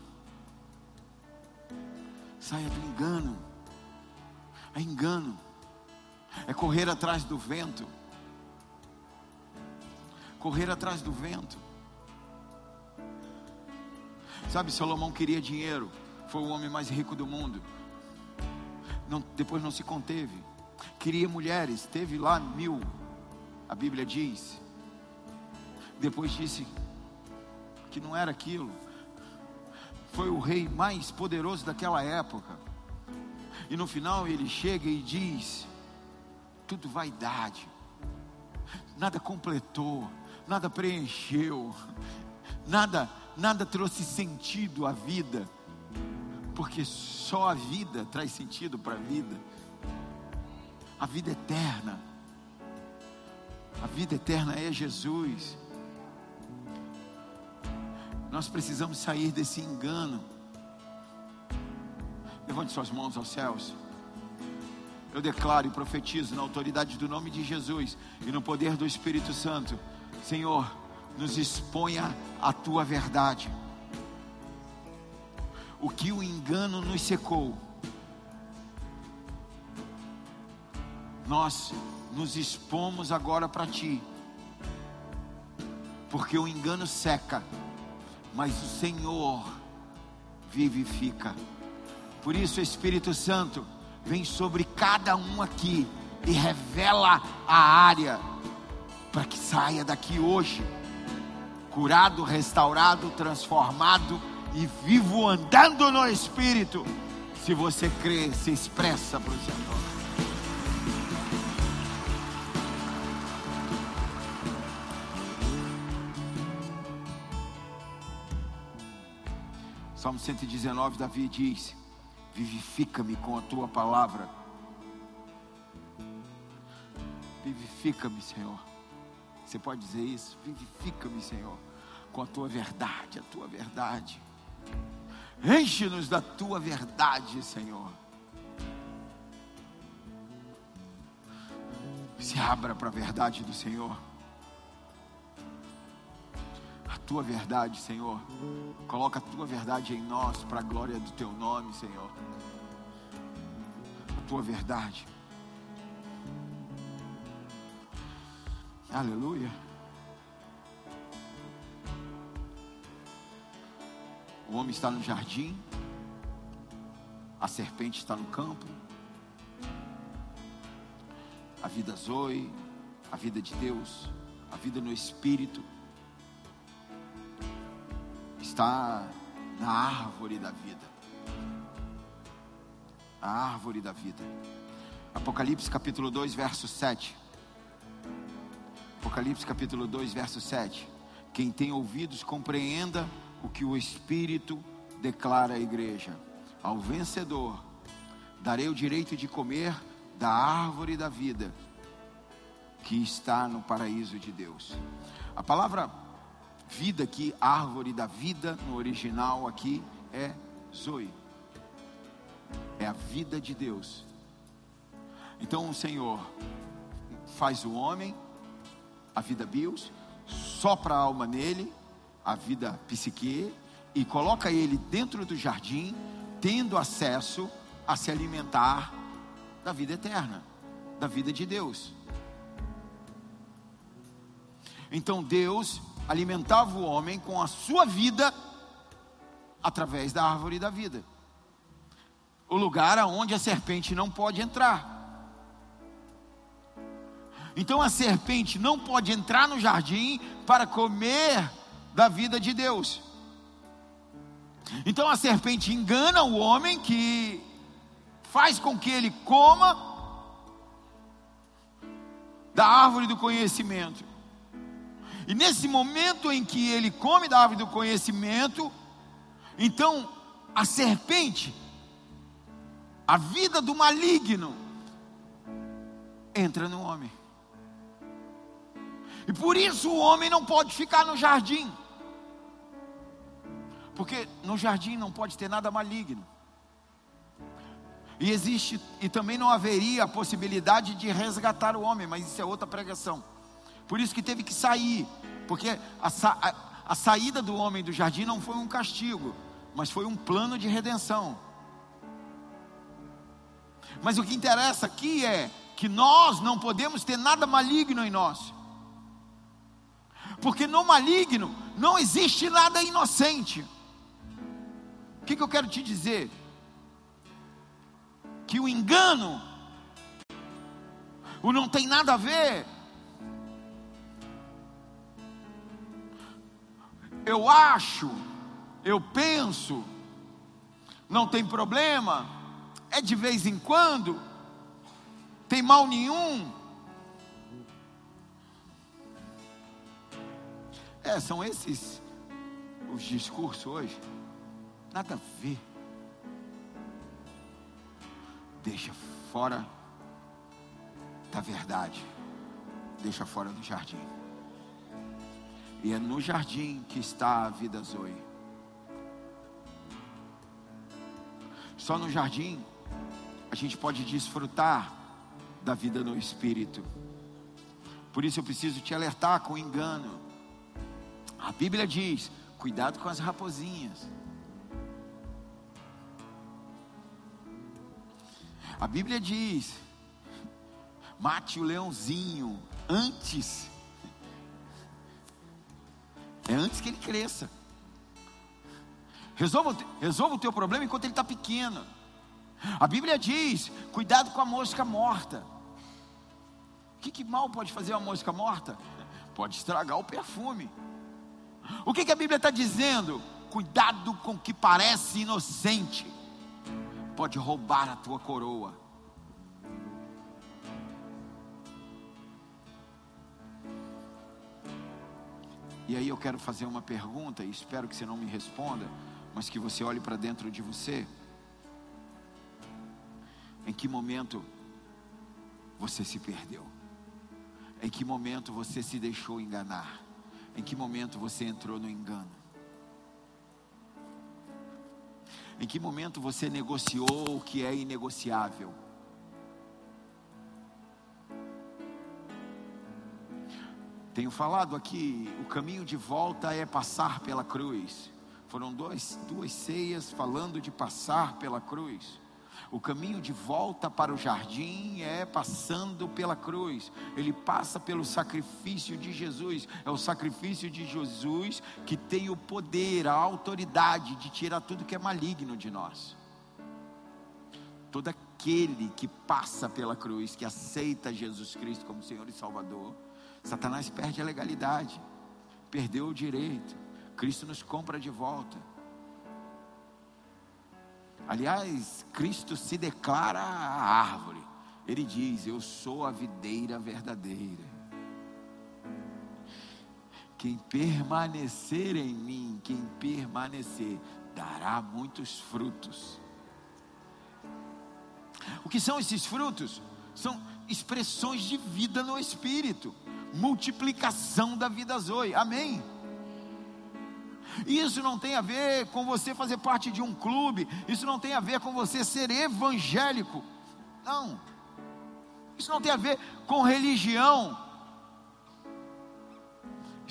Saia do engano. É engano. É correr atrás do vento. Correr atrás do vento. Sabe, Salomão queria dinheiro foi o homem mais rico do mundo. Não, depois não se conteve. Queria mulheres, teve lá mil, a Bíblia diz. Depois disse que não era aquilo. Foi o rei mais poderoso daquela época. E no final ele chega e diz: tudo vaidade, nada completou, nada preencheu, nada, nada trouxe sentido à vida porque só a vida traz sentido para a vida. A vida eterna. A vida eterna é Jesus. Nós precisamos sair desse engano. Levante suas mãos aos céus. Eu declaro e profetizo na autoridade do nome de Jesus e no poder do Espírito Santo. Senhor, nos exponha a tua verdade o que o engano nos secou. Nós nos expomos agora para Ti, porque o engano seca, mas o Senhor vivifica. Por isso, Espírito Santo, vem sobre cada um aqui e revela a área, para que saia daqui hoje, curado, restaurado, transformado e vivo andando no Espírito. Se você crê, se expressa para o Senhor. Salmo 119, Davi diz: Vivifica-me com a tua palavra. Vivifica-me, Senhor. Você pode dizer isso? Vivifica-me, Senhor, com a tua verdade, a tua verdade. Enche-nos da tua verdade, Senhor. Se abra para a verdade do Senhor. A tua verdade, Senhor. Coloca a tua verdade em nós para a glória do teu nome, Senhor. A tua verdade. Aleluia. O homem está no jardim, a serpente está no campo, a vida Zoe, a vida de Deus, a vida no Espírito, está na árvore da vida. A árvore da vida. Apocalipse capítulo 2, verso 7. Apocalipse capítulo 2, verso 7. Quem tem ouvidos, compreenda o que o Espírito declara à igreja: ao vencedor darei o direito de comer da árvore da vida que está no paraíso de Deus. A palavra vida aqui, árvore da vida, no original aqui é Zoe. É a vida de Deus. Então o Senhor faz o homem, a vida bios, sopra a alma nele a vida psique e coloca ele dentro do jardim, tendo acesso a se alimentar da vida eterna, da vida de Deus. Então Deus alimentava o homem com a sua vida através da árvore da vida. O lugar aonde a serpente não pode entrar. Então a serpente não pode entrar no jardim para comer da vida de Deus. Então a serpente engana o homem que faz com que ele coma da árvore do conhecimento. E nesse momento em que ele come da árvore do conhecimento, então a serpente, a vida do maligno, entra no homem. E por isso o homem não pode ficar no jardim. Porque no jardim não pode ter nada maligno. E existe, e também não haveria a possibilidade de resgatar o homem, mas isso é outra pregação. Por isso que teve que sair, porque a, a, a saída do homem do jardim não foi um castigo, mas foi um plano de redenção. Mas o que interessa aqui é que nós não podemos ter nada maligno em nós. Porque no maligno não existe nada inocente. O que, que eu quero te dizer? Que o engano, o não tem nada a ver, eu acho, eu penso, não tem problema, é de vez em quando, tem mal nenhum. É, são esses os discursos hoje. Nada a ver. Deixa fora da verdade. Deixa fora do jardim. E é no jardim que está a vida Zoe. Só no jardim a gente pode desfrutar da vida no espírito. Por isso eu preciso te alertar com engano. A Bíblia diz: cuidado com as raposinhas. A Bíblia diz: mate o leãozinho antes. É antes que ele cresça. Resolva, resolva o teu problema enquanto ele está pequeno. A Bíblia diz: cuidado com a mosca morta. O que, que mal pode fazer uma mosca morta? Pode estragar o perfume. O que, que a Bíblia está dizendo? Cuidado com o que parece inocente pode roubar a tua coroa. E aí eu quero fazer uma pergunta, e espero que você não me responda, mas que você olhe para dentro de você. Em que momento você se perdeu? Em que momento você se deixou enganar? Em que momento você entrou no engano? Em que momento você negociou o que é inegociável? Tenho falado aqui, o caminho de volta é passar pela cruz. Foram dois, duas ceias falando de passar pela cruz. O caminho de volta para o jardim é passando pela cruz. Ele passa pelo sacrifício de Jesus. É o sacrifício de Jesus que tem o poder, a autoridade de tirar tudo que é maligno de nós. Todo aquele que passa pela cruz, que aceita Jesus Cristo como Senhor e Salvador, Satanás perde a legalidade, perdeu o direito. Cristo nos compra de volta. Aliás, Cristo se declara a árvore. Ele diz: Eu sou a videira verdadeira. Quem permanecer em mim, quem permanecer, dará muitos frutos. O que são esses frutos? São expressões de vida no espírito, multiplicação da vida Zoe. Amém. Isso não tem a ver com você fazer parte de um clube, isso não tem a ver com você ser evangélico. Não. Isso não tem a ver com religião.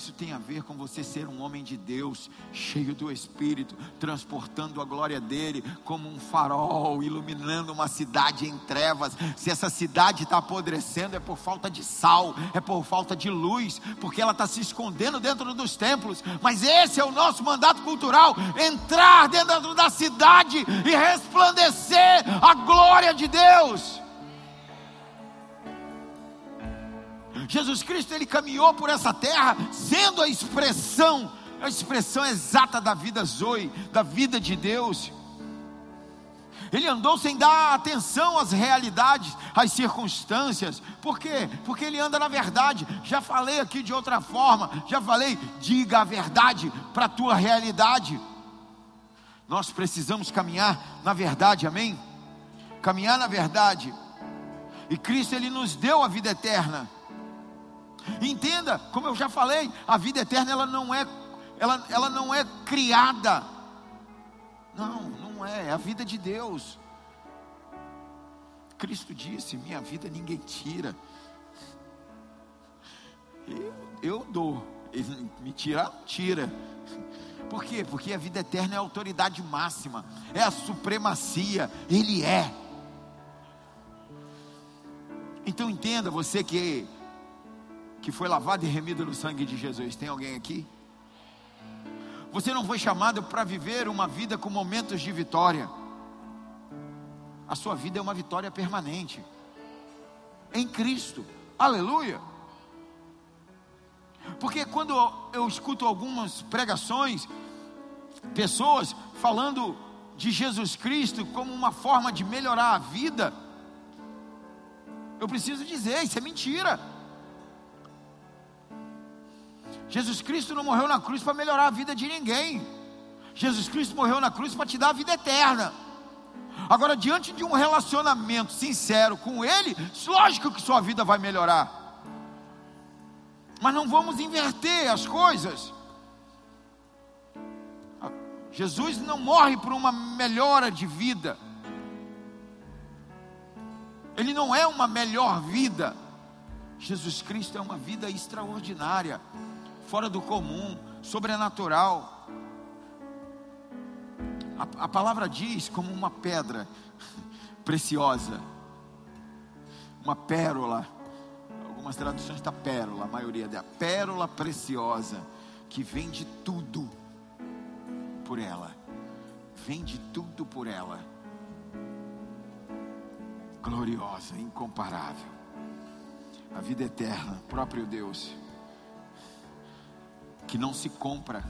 Isso tem a ver com você ser um homem de Deus, cheio do Espírito, transportando a glória dele como um farol, iluminando uma cidade em trevas. Se essa cidade está apodrecendo, é por falta de sal, é por falta de luz, porque ela está se escondendo dentro dos templos. Mas esse é o nosso mandato cultural: entrar dentro da cidade e resplandecer a glória de Deus. Jesus Cristo ele caminhou por essa terra sendo a expressão, a expressão exata da vida Zoe, da vida de Deus. Ele andou sem dar atenção às realidades, às circunstâncias. Por quê? Porque ele anda na verdade. Já falei aqui de outra forma. Já falei, diga a verdade para a tua realidade. Nós precisamos caminhar na verdade, amém? Caminhar na verdade. E Cristo ele nos deu a vida eterna. Entenda, como eu já falei, a vida eterna ela não é ela, ela não é criada. Não, não é, é a vida de Deus. Cristo disse: Minha vida ninguém tira. Eu, eu dou, Ele me tira, tira. Por quê? Porque a vida eterna é a autoridade máxima, é a supremacia, Ele é. Então entenda, você que que foi lavado e remido no sangue de Jesus. Tem alguém aqui? Você não foi chamado para viver uma vida com momentos de vitória. A sua vida é uma vitória permanente. Em Cristo. Aleluia. Porque quando eu escuto algumas pregações, pessoas falando de Jesus Cristo como uma forma de melhorar a vida, eu preciso dizer, isso é mentira. Jesus Cristo não morreu na cruz para melhorar a vida de ninguém. Jesus Cristo morreu na cruz para te dar a vida eterna. Agora, diante de um relacionamento sincero com Ele, lógico que sua vida vai melhorar. Mas não vamos inverter as coisas. Jesus não morre por uma melhora de vida. Ele não é uma melhor vida. Jesus Cristo é uma vida extraordinária fora do comum, sobrenatural. A, a palavra diz como uma pedra preciosa, uma pérola. Algumas traduções está pérola, a maioria dela. Pérola preciosa, que vende tudo por ela. Vende tudo por ela. Gloriosa, incomparável. A vida eterna, próprio Deus que não se compra,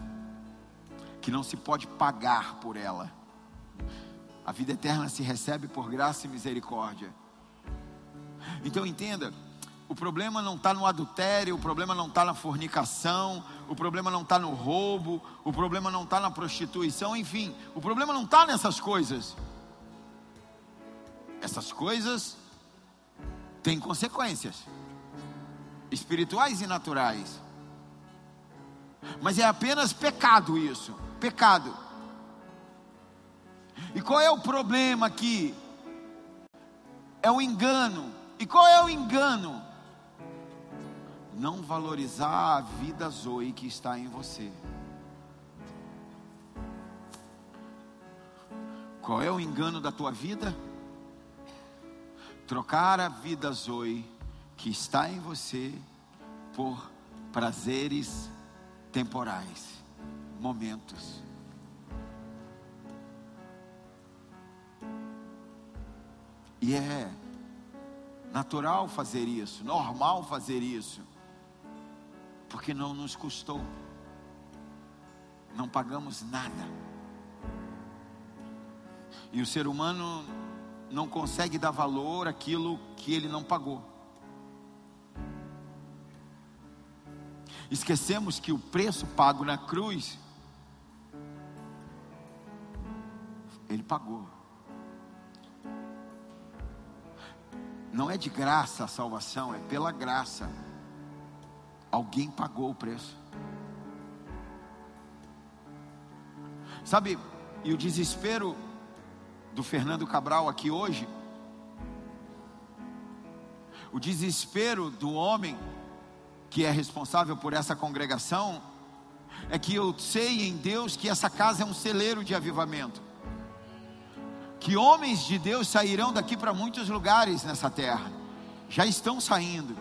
que não se pode pagar por ela. A vida eterna se recebe por graça e misericórdia. Então entenda, o problema não está no adultério, o problema não está na fornicação, o problema não está no roubo, o problema não está na prostituição, enfim, o problema não está nessas coisas. Essas coisas têm consequências espirituais e naturais. Mas é apenas pecado isso, pecado. E qual é o problema aqui? É o engano. E qual é o engano? Não valorizar a vida Zoe que está em você. Qual é o engano da tua vida? Trocar a vida Zoe que está em você por prazeres temporais, momentos. E é natural fazer isso, normal fazer isso, porque não nos custou, não pagamos nada. E o ser humano não consegue dar valor àquilo que ele não pagou. Esquecemos que o preço pago na cruz, Ele pagou. Não é de graça a salvação, é pela graça. Alguém pagou o preço. Sabe, e o desespero do Fernando Cabral aqui hoje, o desespero do homem que é responsável por essa congregação, é que eu sei em Deus que essa casa é um celeiro de avivamento. Que homens de Deus sairão daqui para muitos lugares nessa terra. Já estão saindo.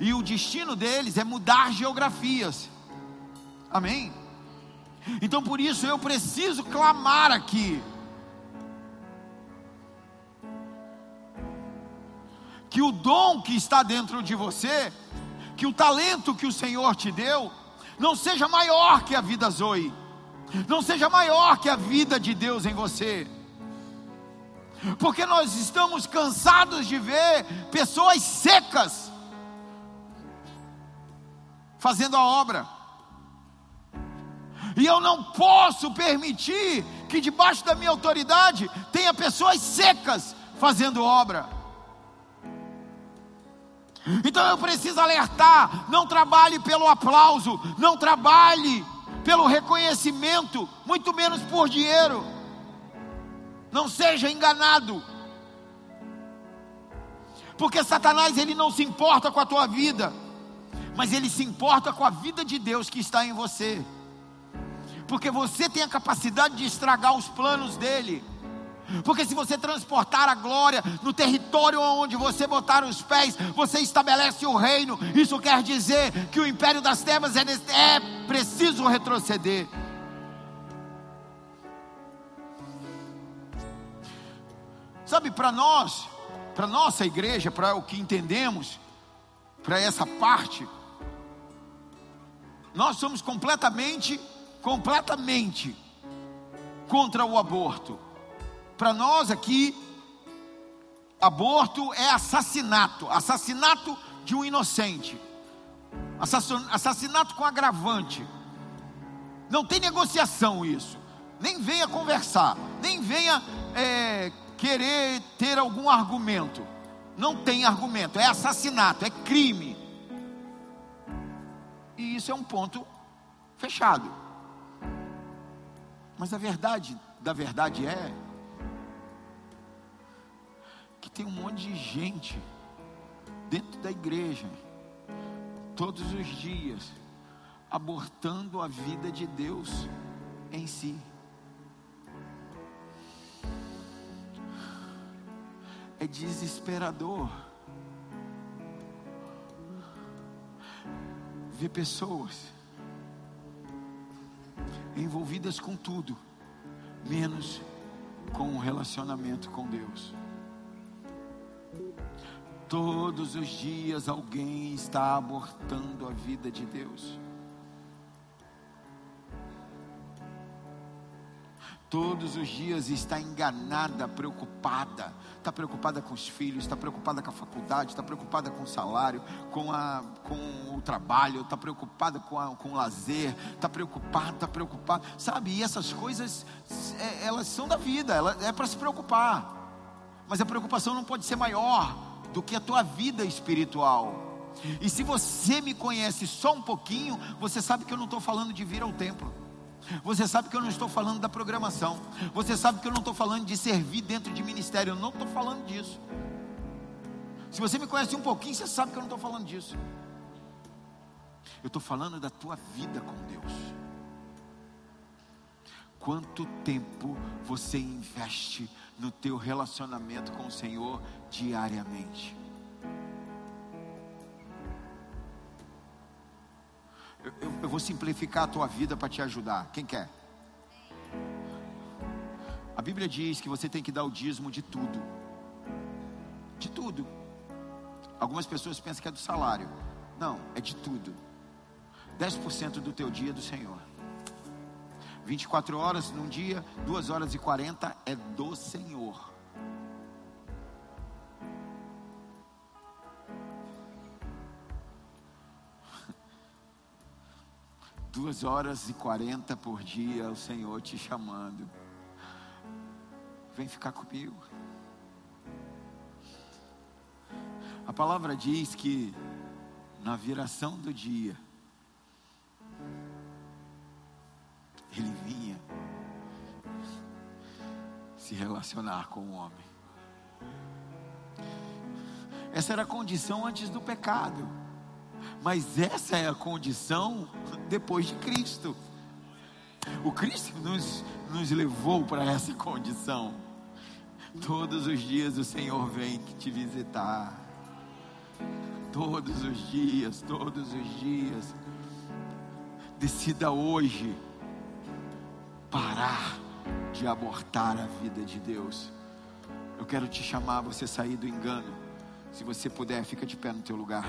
E o destino deles é mudar geografias. Amém? Então por isso eu preciso clamar aqui. Que o dom que está dentro de você, que o talento que o Senhor te deu, não seja maior que a vida Zoe, não seja maior que a vida de Deus em você, porque nós estamos cansados de ver pessoas secas fazendo a obra, e eu não posso permitir que debaixo da minha autoridade tenha pessoas secas fazendo obra. Então eu preciso alertar: não trabalhe pelo aplauso, não trabalhe pelo reconhecimento, muito menos por dinheiro. Não seja enganado. Porque Satanás ele não se importa com a tua vida, mas ele se importa com a vida de Deus que está em você. Porque você tem a capacidade de estragar os planos dele. Porque se você transportar a glória no território onde você botar os pés, você estabelece o reino. Isso quer dizer que o império das trevas é, é preciso retroceder. Sabe, para nós, para nossa igreja, para o que entendemos, para essa parte, nós somos completamente, completamente contra o aborto. Para nós aqui, aborto é assassinato assassinato de um inocente, assassinato com agravante. Não tem negociação isso. Nem venha conversar, nem venha é, querer ter algum argumento. Não tem argumento, é assassinato, é crime. E isso é um ponto fechado. Mas a verdade da verdade é tem um monte de gente dentro da igreja, todos os dias, abortando a vida de Deus em si. É desesperador ver pessoas envolvidas com tudo, menos com o relacionamento com Deus. Todos os dias alguém está abortando a vida de Deus. Todos os dias está enganada, preocupada. Está preocupada com os filhos, está preocupada com a faculdade, está preocupada com o salário, com, a, com o trabalho, está preocupada com, a, com o lazer, está preocupada, está preocupada. Sabe, e essas coisas, é, elas são da vida, ela, é para se preocupar. Mas a preocupação não pode ser maior do que a tua vida espiritual. E se você me conhece só um pouquinho, você sabe que eu não estou falando de vir ao templo. Você sabe que eu não estou falando da programação. Você sabe que eu não estou falando de servir dentro de ministério. Eu não estou falando disso. Se você me conhece um pouquinho, você sabe que eu não estou falando disso. Eu estou falando da tua vida com Deus. Quanto tempo você investe no teu relacionamento com o Senhor diariamente? Eu, eu, eu vou simplificar a tua vida para te ajudar. Quem quer? A Bíblia diz que você tem que dar o dízimo de tudo. De tudo. Algumas pessoas pensam que é do salário. Não, é de tudo. 10% do teu dia é do Senhor. 24 horas num dia, 2 horas e 40 é do Senhor. Duas horas e quarenta por dia o Senhor te chamando. Vem ficar comigo. A palavra diz que na viração do dia, ele vinha se relacionar com o homem. Essa era a condição antes do pecado. Mas essa é a condição depois de Cristo. O Cristo nos, nos levou para essa condição. Todos os dias o Senhor vem te visitar. Todos os dias, todos os dias. Decida hoje parar de abortar a vida de Deus. Eu quero te chamar a você sair do engano. Se você puder, fica de pé no teu lugar.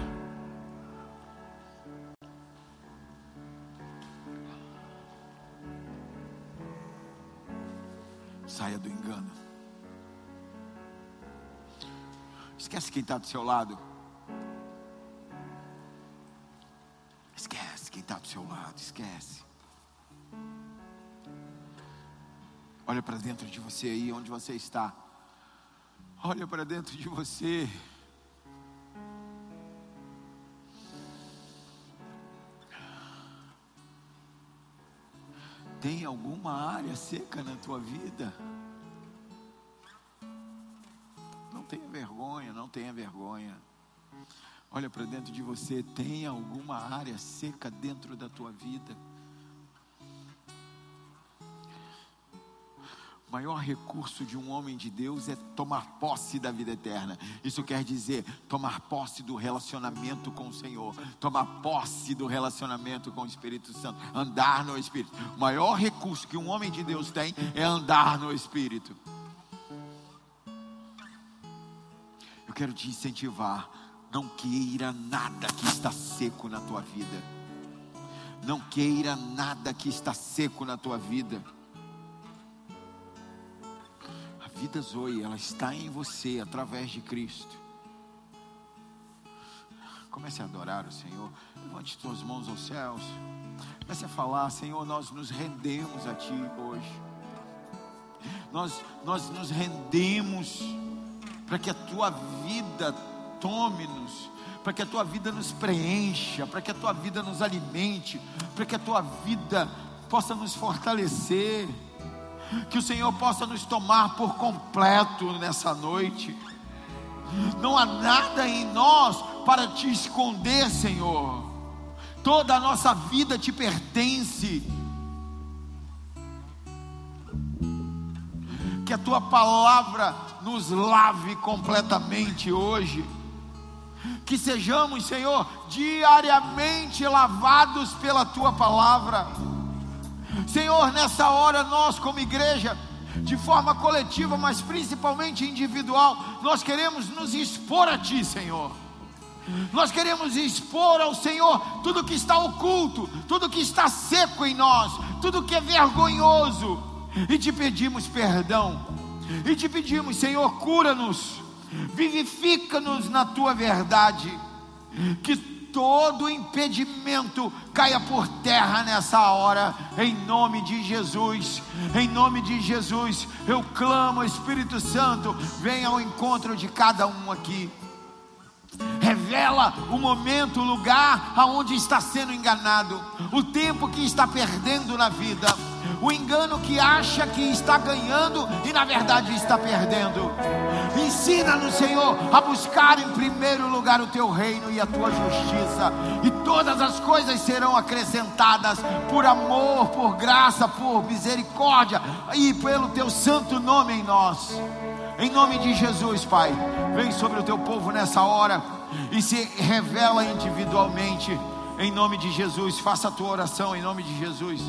Saia do engano. Esquece quem está do seu lado. Esquece quem está do seu lado. Esquece. Olha para dentro de você aí, onde você está. Olha para dentro de você. Tem alguma área seca na tua vida? Não tenha vergonha, não tenha vergonha. Olha para dentro de você, tem alguma área seca dentro da tua vida? Maior recurso de um homem de Deus é tomar posse da vida eterna. Isso quer dizer tomar posse do relacionamento com o Senhor, tomar posse do relacionamento com o Espírito Santo, andar no Espírito. O maior recurso que um homem de Deus tem é andar no Espírito. Eu quero te incentivar, não queira nada que está seco na tua vida. Não queira nada que está seco na tua vida vida Zoe, ela está em você através de Cristo. Comece a adorar o Senhor. Levante suas mãos aos céus. Comece a falar, Senhor, nós nos rendemos a Ti hoje. Nós, nós nos rendemos para que a Tua vida tome-nos, para que a Tua vida nos preencha, para que a Tua vida nos alimente, para que a Tua vida possa nos fortalecer que o Senhor possa nos tomar por completo nessa noite. Não há nada em nós para te esconder, Senhor. Toda a nossa vida te pertence. Que a tua palavra nos lave completamente hoje. Que sejamos, Senhor, diariamente lavados pela tua palavra Senhor, nessa hora nós, como igreja, de forma coletiva, mas principalmente individual, nós queremos nos expor a Ti, Senhor. Nós queremos expor ao Senhor tudo que está oculto, tudo que está seco em nós, tudo que é vergonhoso, e te pedimos perdão, e te pedimos, Senhor, cura-nos, vivifica-nos na tua verdade, que todo impedimento caia por terra nessa hora, em nome de Jesus. Em nome de Jesus, eu clamo, Espírito Santo, venha ao encontro de cada um aqui. Revela o momento, o lugar aonde está sendo enganado, o tempo que está perdendo na vida o engano que acha que está ganhando e na verdade está perdendo. Ensina-nos, Senhor, a buscar em primeiro lugar o teu reino e a tua justiça, e todas as coisas serão acrescentadas por amor, por graça, por misericórdia e pelo teu santo nome em nós. Em nome de Jesus, Pai, vem sobre o teu povo nessa hora e se revela individualmente. Em nome de Jesus, faça a tua oração em nome de Jesus.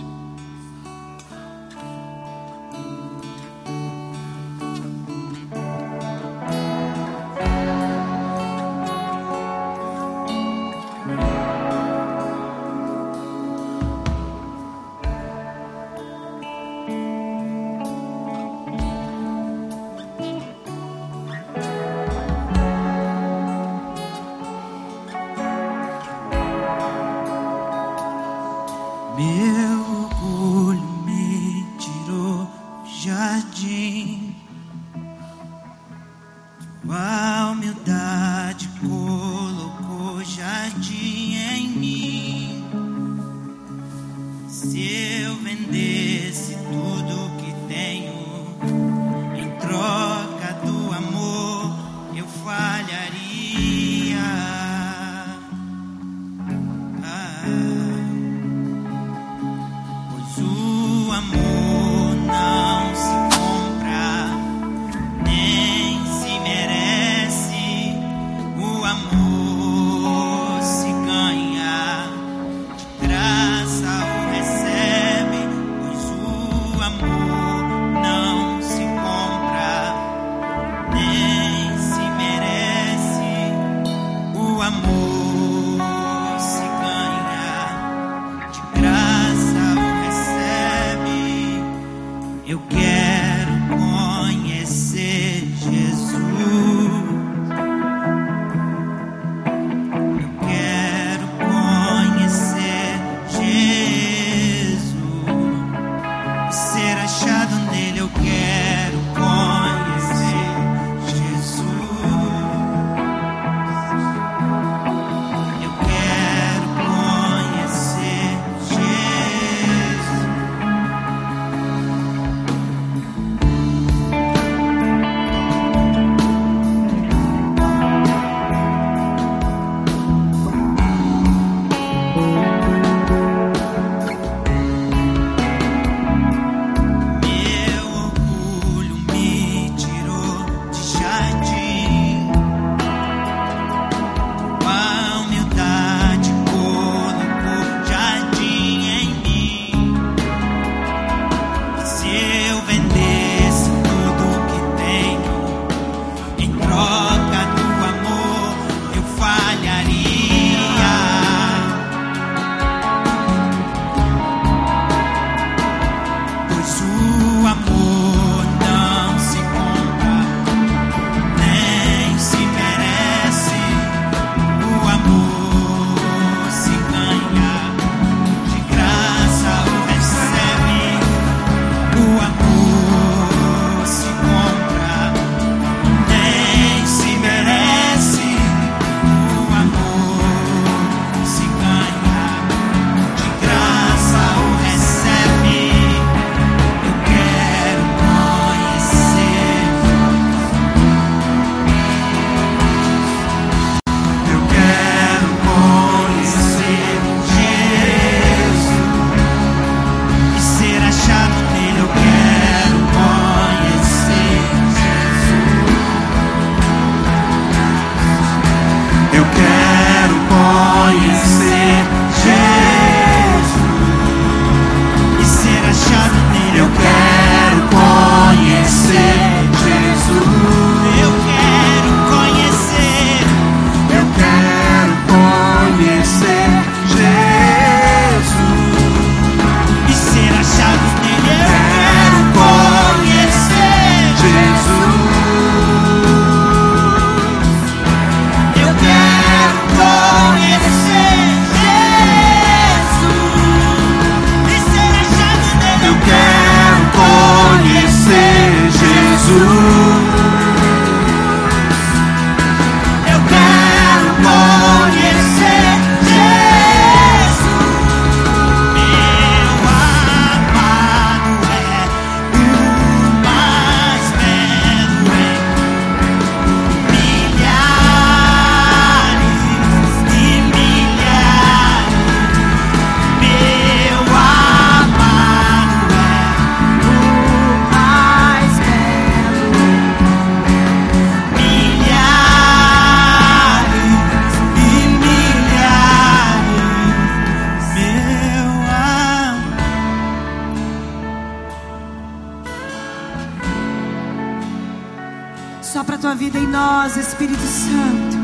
Tua vida em nós, Espírito Santo.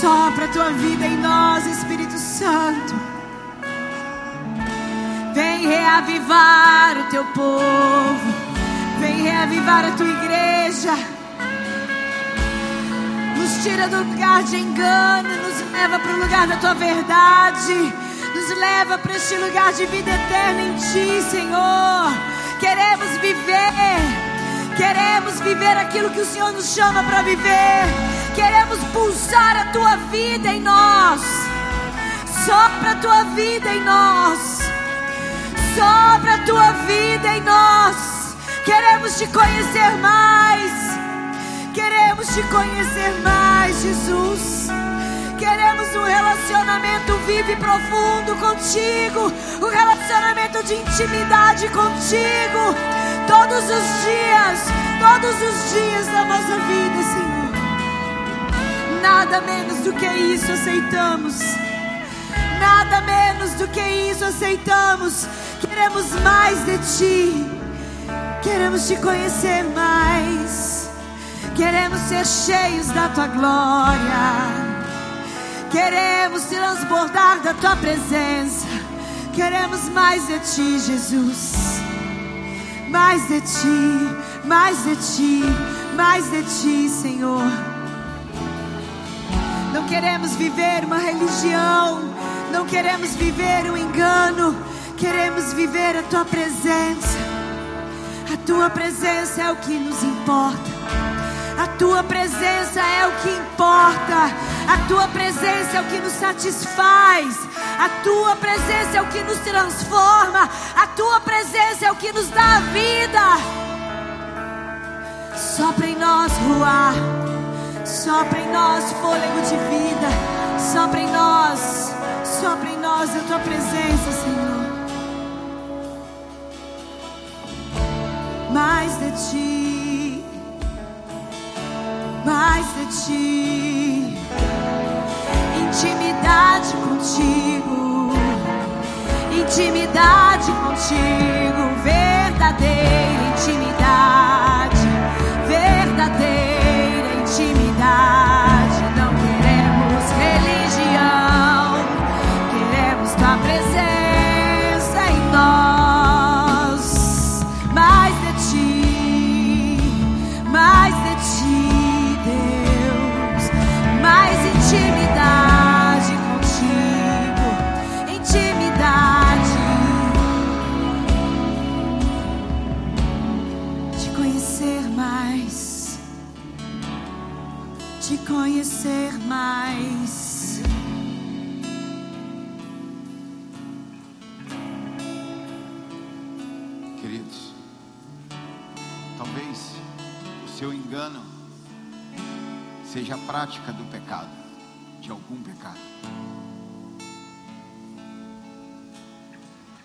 Sopra a tua vida em nós, Espírito Santo. Vem reavivar o teu povo. Vem reavivar a tua igreja. Nos tira do lugar de engano, nos leva para o lugar da tua verdade. Nos leva para este lugar de vida eterna em ti, Senhor. Queremos viver. Queremos viver aquilo que o Senhor nos chama para viver. Queremos pulsar a tua vida em nós. Sopra a tua vida em nós. Sopra a tua vida em nós. Queremos te conhecer mais. Queremos te conhecer mais, Jesus. Queremos um relacionamento vivo e profundo contigo. Um relacionamento de intimidade contigo. Todos os dias, todos os dias da nossa vida, Senhor. Nada menos do que isso aceitamos. Nada menos do que isso aceitamos. Queremos mais de ti. Queremos te conhecer mais. Queremos ser cheios da tua glória. Queremos transbordar da tua presença. Queremos mais de ti, Jesus. Mais de ti, mais de ti, mais de ti, Senhor. Não queremos viver uma religião, não queremos viver um engano, queremos viver a tua presença. A tua presença é o que nos importa. A tua presença é o que importa. A tua presença é o que nos satisfaz. A tua presença é o que nos transforma. A tua presença é o que nos dá vida. Sopra em nós, Ruá. Sopra em nós, fôlego de vida. Sopra em nós. Sopra em nós a tua presença, Senhor. Mais de ti. Mais de ti. Intimidade contigo. Intimidade contigo. Verdadeira intimidade. Verdadeira seja a prática do pecado, de algum pecado.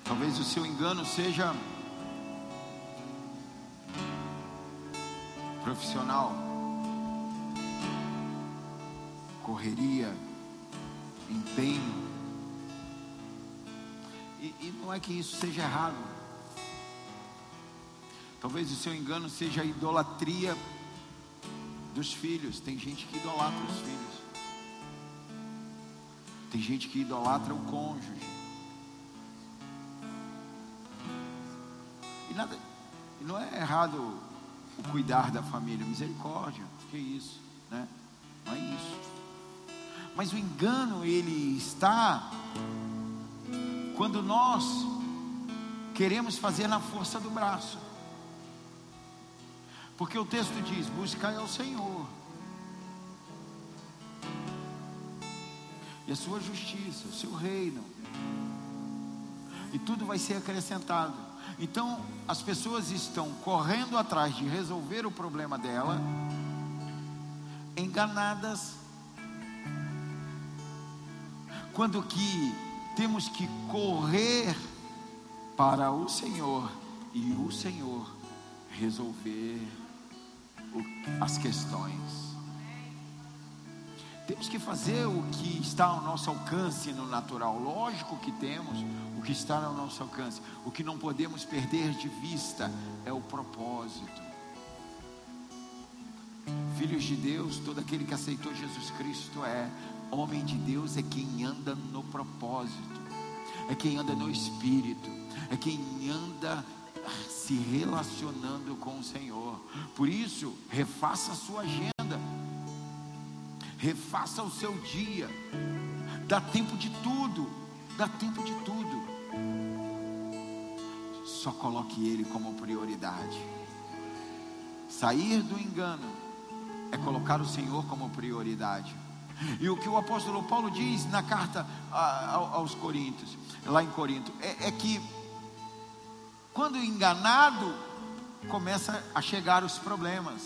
Talvez o seu engano seja profissional, correria, empenho. E, e não é que isso seja errado. Talvez o seu engano seja idolatria dos filhos. Tem gente que idolatra os filhos. Tem gente que idolatra o cônjuge. E nada, e não é errado o cuidar da família, misericórdia, que isso, né? Não é isso. Mas o engano ele está quando nós queremos fazer na força do braço. Porque o texto diz: buscai ao Senhor. E a sua justiça, o seu reino. E tudo vai ser acrescentado. Então, as pessoas estão correndo atrás de resolver o problema dela, enganadas, quando que temos que correr para o Senhor e o Senhor resolver as questões. Temos que fazer o que está ao nosso alcance no natural. Lógico que temos o que está ao nosso alcance. O que não podemos perder de vista é o propósito. Filhos de Deus, todo aquele que aceitou Jesus Cristo é homem de Deus, é quem anda no propósito, é quem anda no espírito, é quem anda se relacionando com o Senhor. Por isso, refaça a sua agenda, refaça o seu dia, dá tempo de tudo, dá tempo de tudo. Só coloque Ele como prioridade. Sair do engano é colocar o Senhor como prioridade. E o que o apóstolo Paulo diz na carta aos Coríntios, lá em Corinto, é, é que quando enganado, começa a chegar os problemas,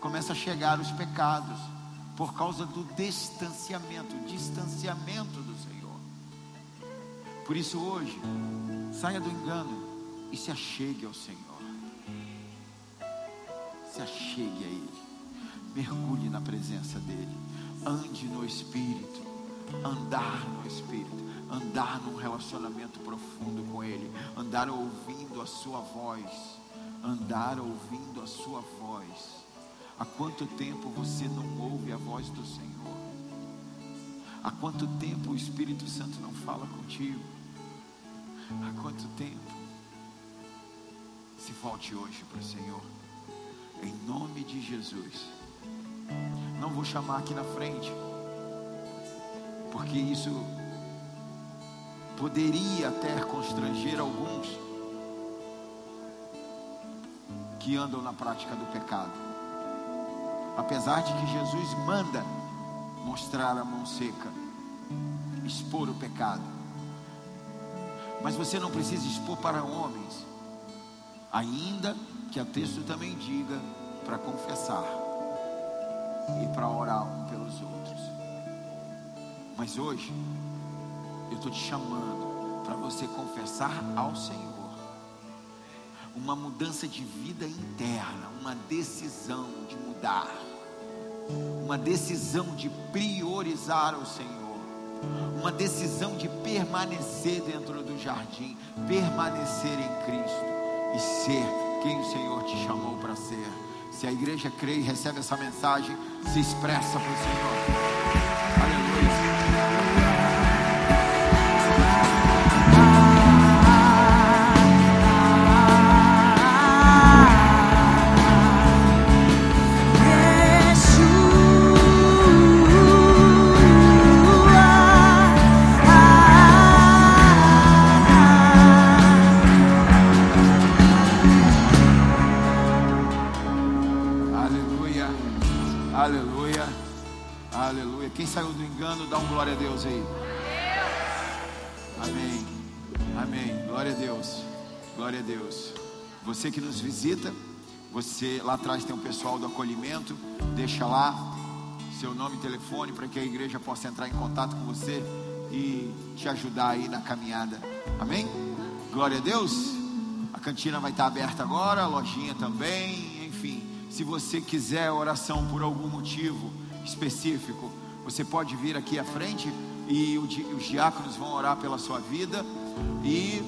começa a chegar os pecados, por causa do distanciamento, distanciamento do Senhor. Por isso hoje, saia do engano e se achegue ao Senhor. Se achegue a Ele, mergulhe na presença dEle, ande no Espírito, andar no Espírito, andar num relacionamento profundo com Ele, andar ouvindo a Sua voz, andar ouvindo a Sua voz. Há quanto tempo você não ouve a voz do Senhor? Há quanto tempo o Espírito Santo não fala contigo? Há quanto tempo? Se volte hoje para o Senhor, em nome de Jesus. Não vou chamar aqui na frente, porque isso poderia até constranger alguns que andam na prática do pecado. Apesar de que Jesus manda mostrar a mão seca, expor o pecado. Mas você não precisa expor para homens, ainda que o texto também diga para confessar e para orar pelos outros. Mas hoje, eu estou te chamando para você confessar ao Senhor uma mudança de vida interna, uma decisão de mudar, uma decisão de priorizar o Senhor, uma decisão de permanecer dentro do jardim, permanecer em Cristo e ser quem o Senhor te chamou para ser. Se a igreja crê e recebe essa mensagem, se expressa para o Senhor. Você lá atrás tem um pessoal do acolhimento, deixa lá seu nome e telefone para que a igreja possa entrar em contato com você e te ajudar aí na caminhada. Amém? Glória a Deus. A cantina vai estar aberta agora, a lojinha também, enfim. Se você quiser oração por algum motivo específico, você pode vir aqui à frente e o os diáconos vão orar pela sua vida. E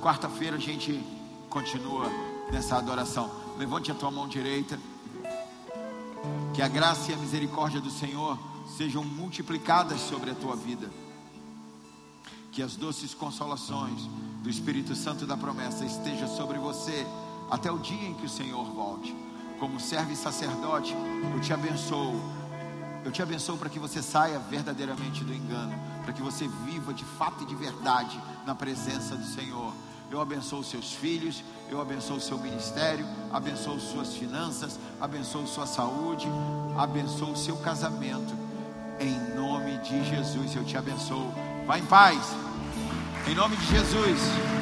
quarta-feira a gente continua nessa adoração. Levante a tua mão direita. Que a graça e a misericórdia do Senhor sejam multiplicadas sobre a tua vida. Que as doces consolações do Espírito Santo da promessa estejam sobre você até o dia em que o Senhor volte. Como servo e sacerdote, eu te abençoo. Eu te abençoo para que você saia verdadeiramente do engano, para que você viva de fato e de verdade na presença do Senhor. Eu abençoo seus filhos, eu abençoo seu ministério, abençoo suas finanças, abençoo sua saúde, abençoo seu casamento. Em nome de Jesus, eu te abençoo. Vá em paz. Em nome de Jesus.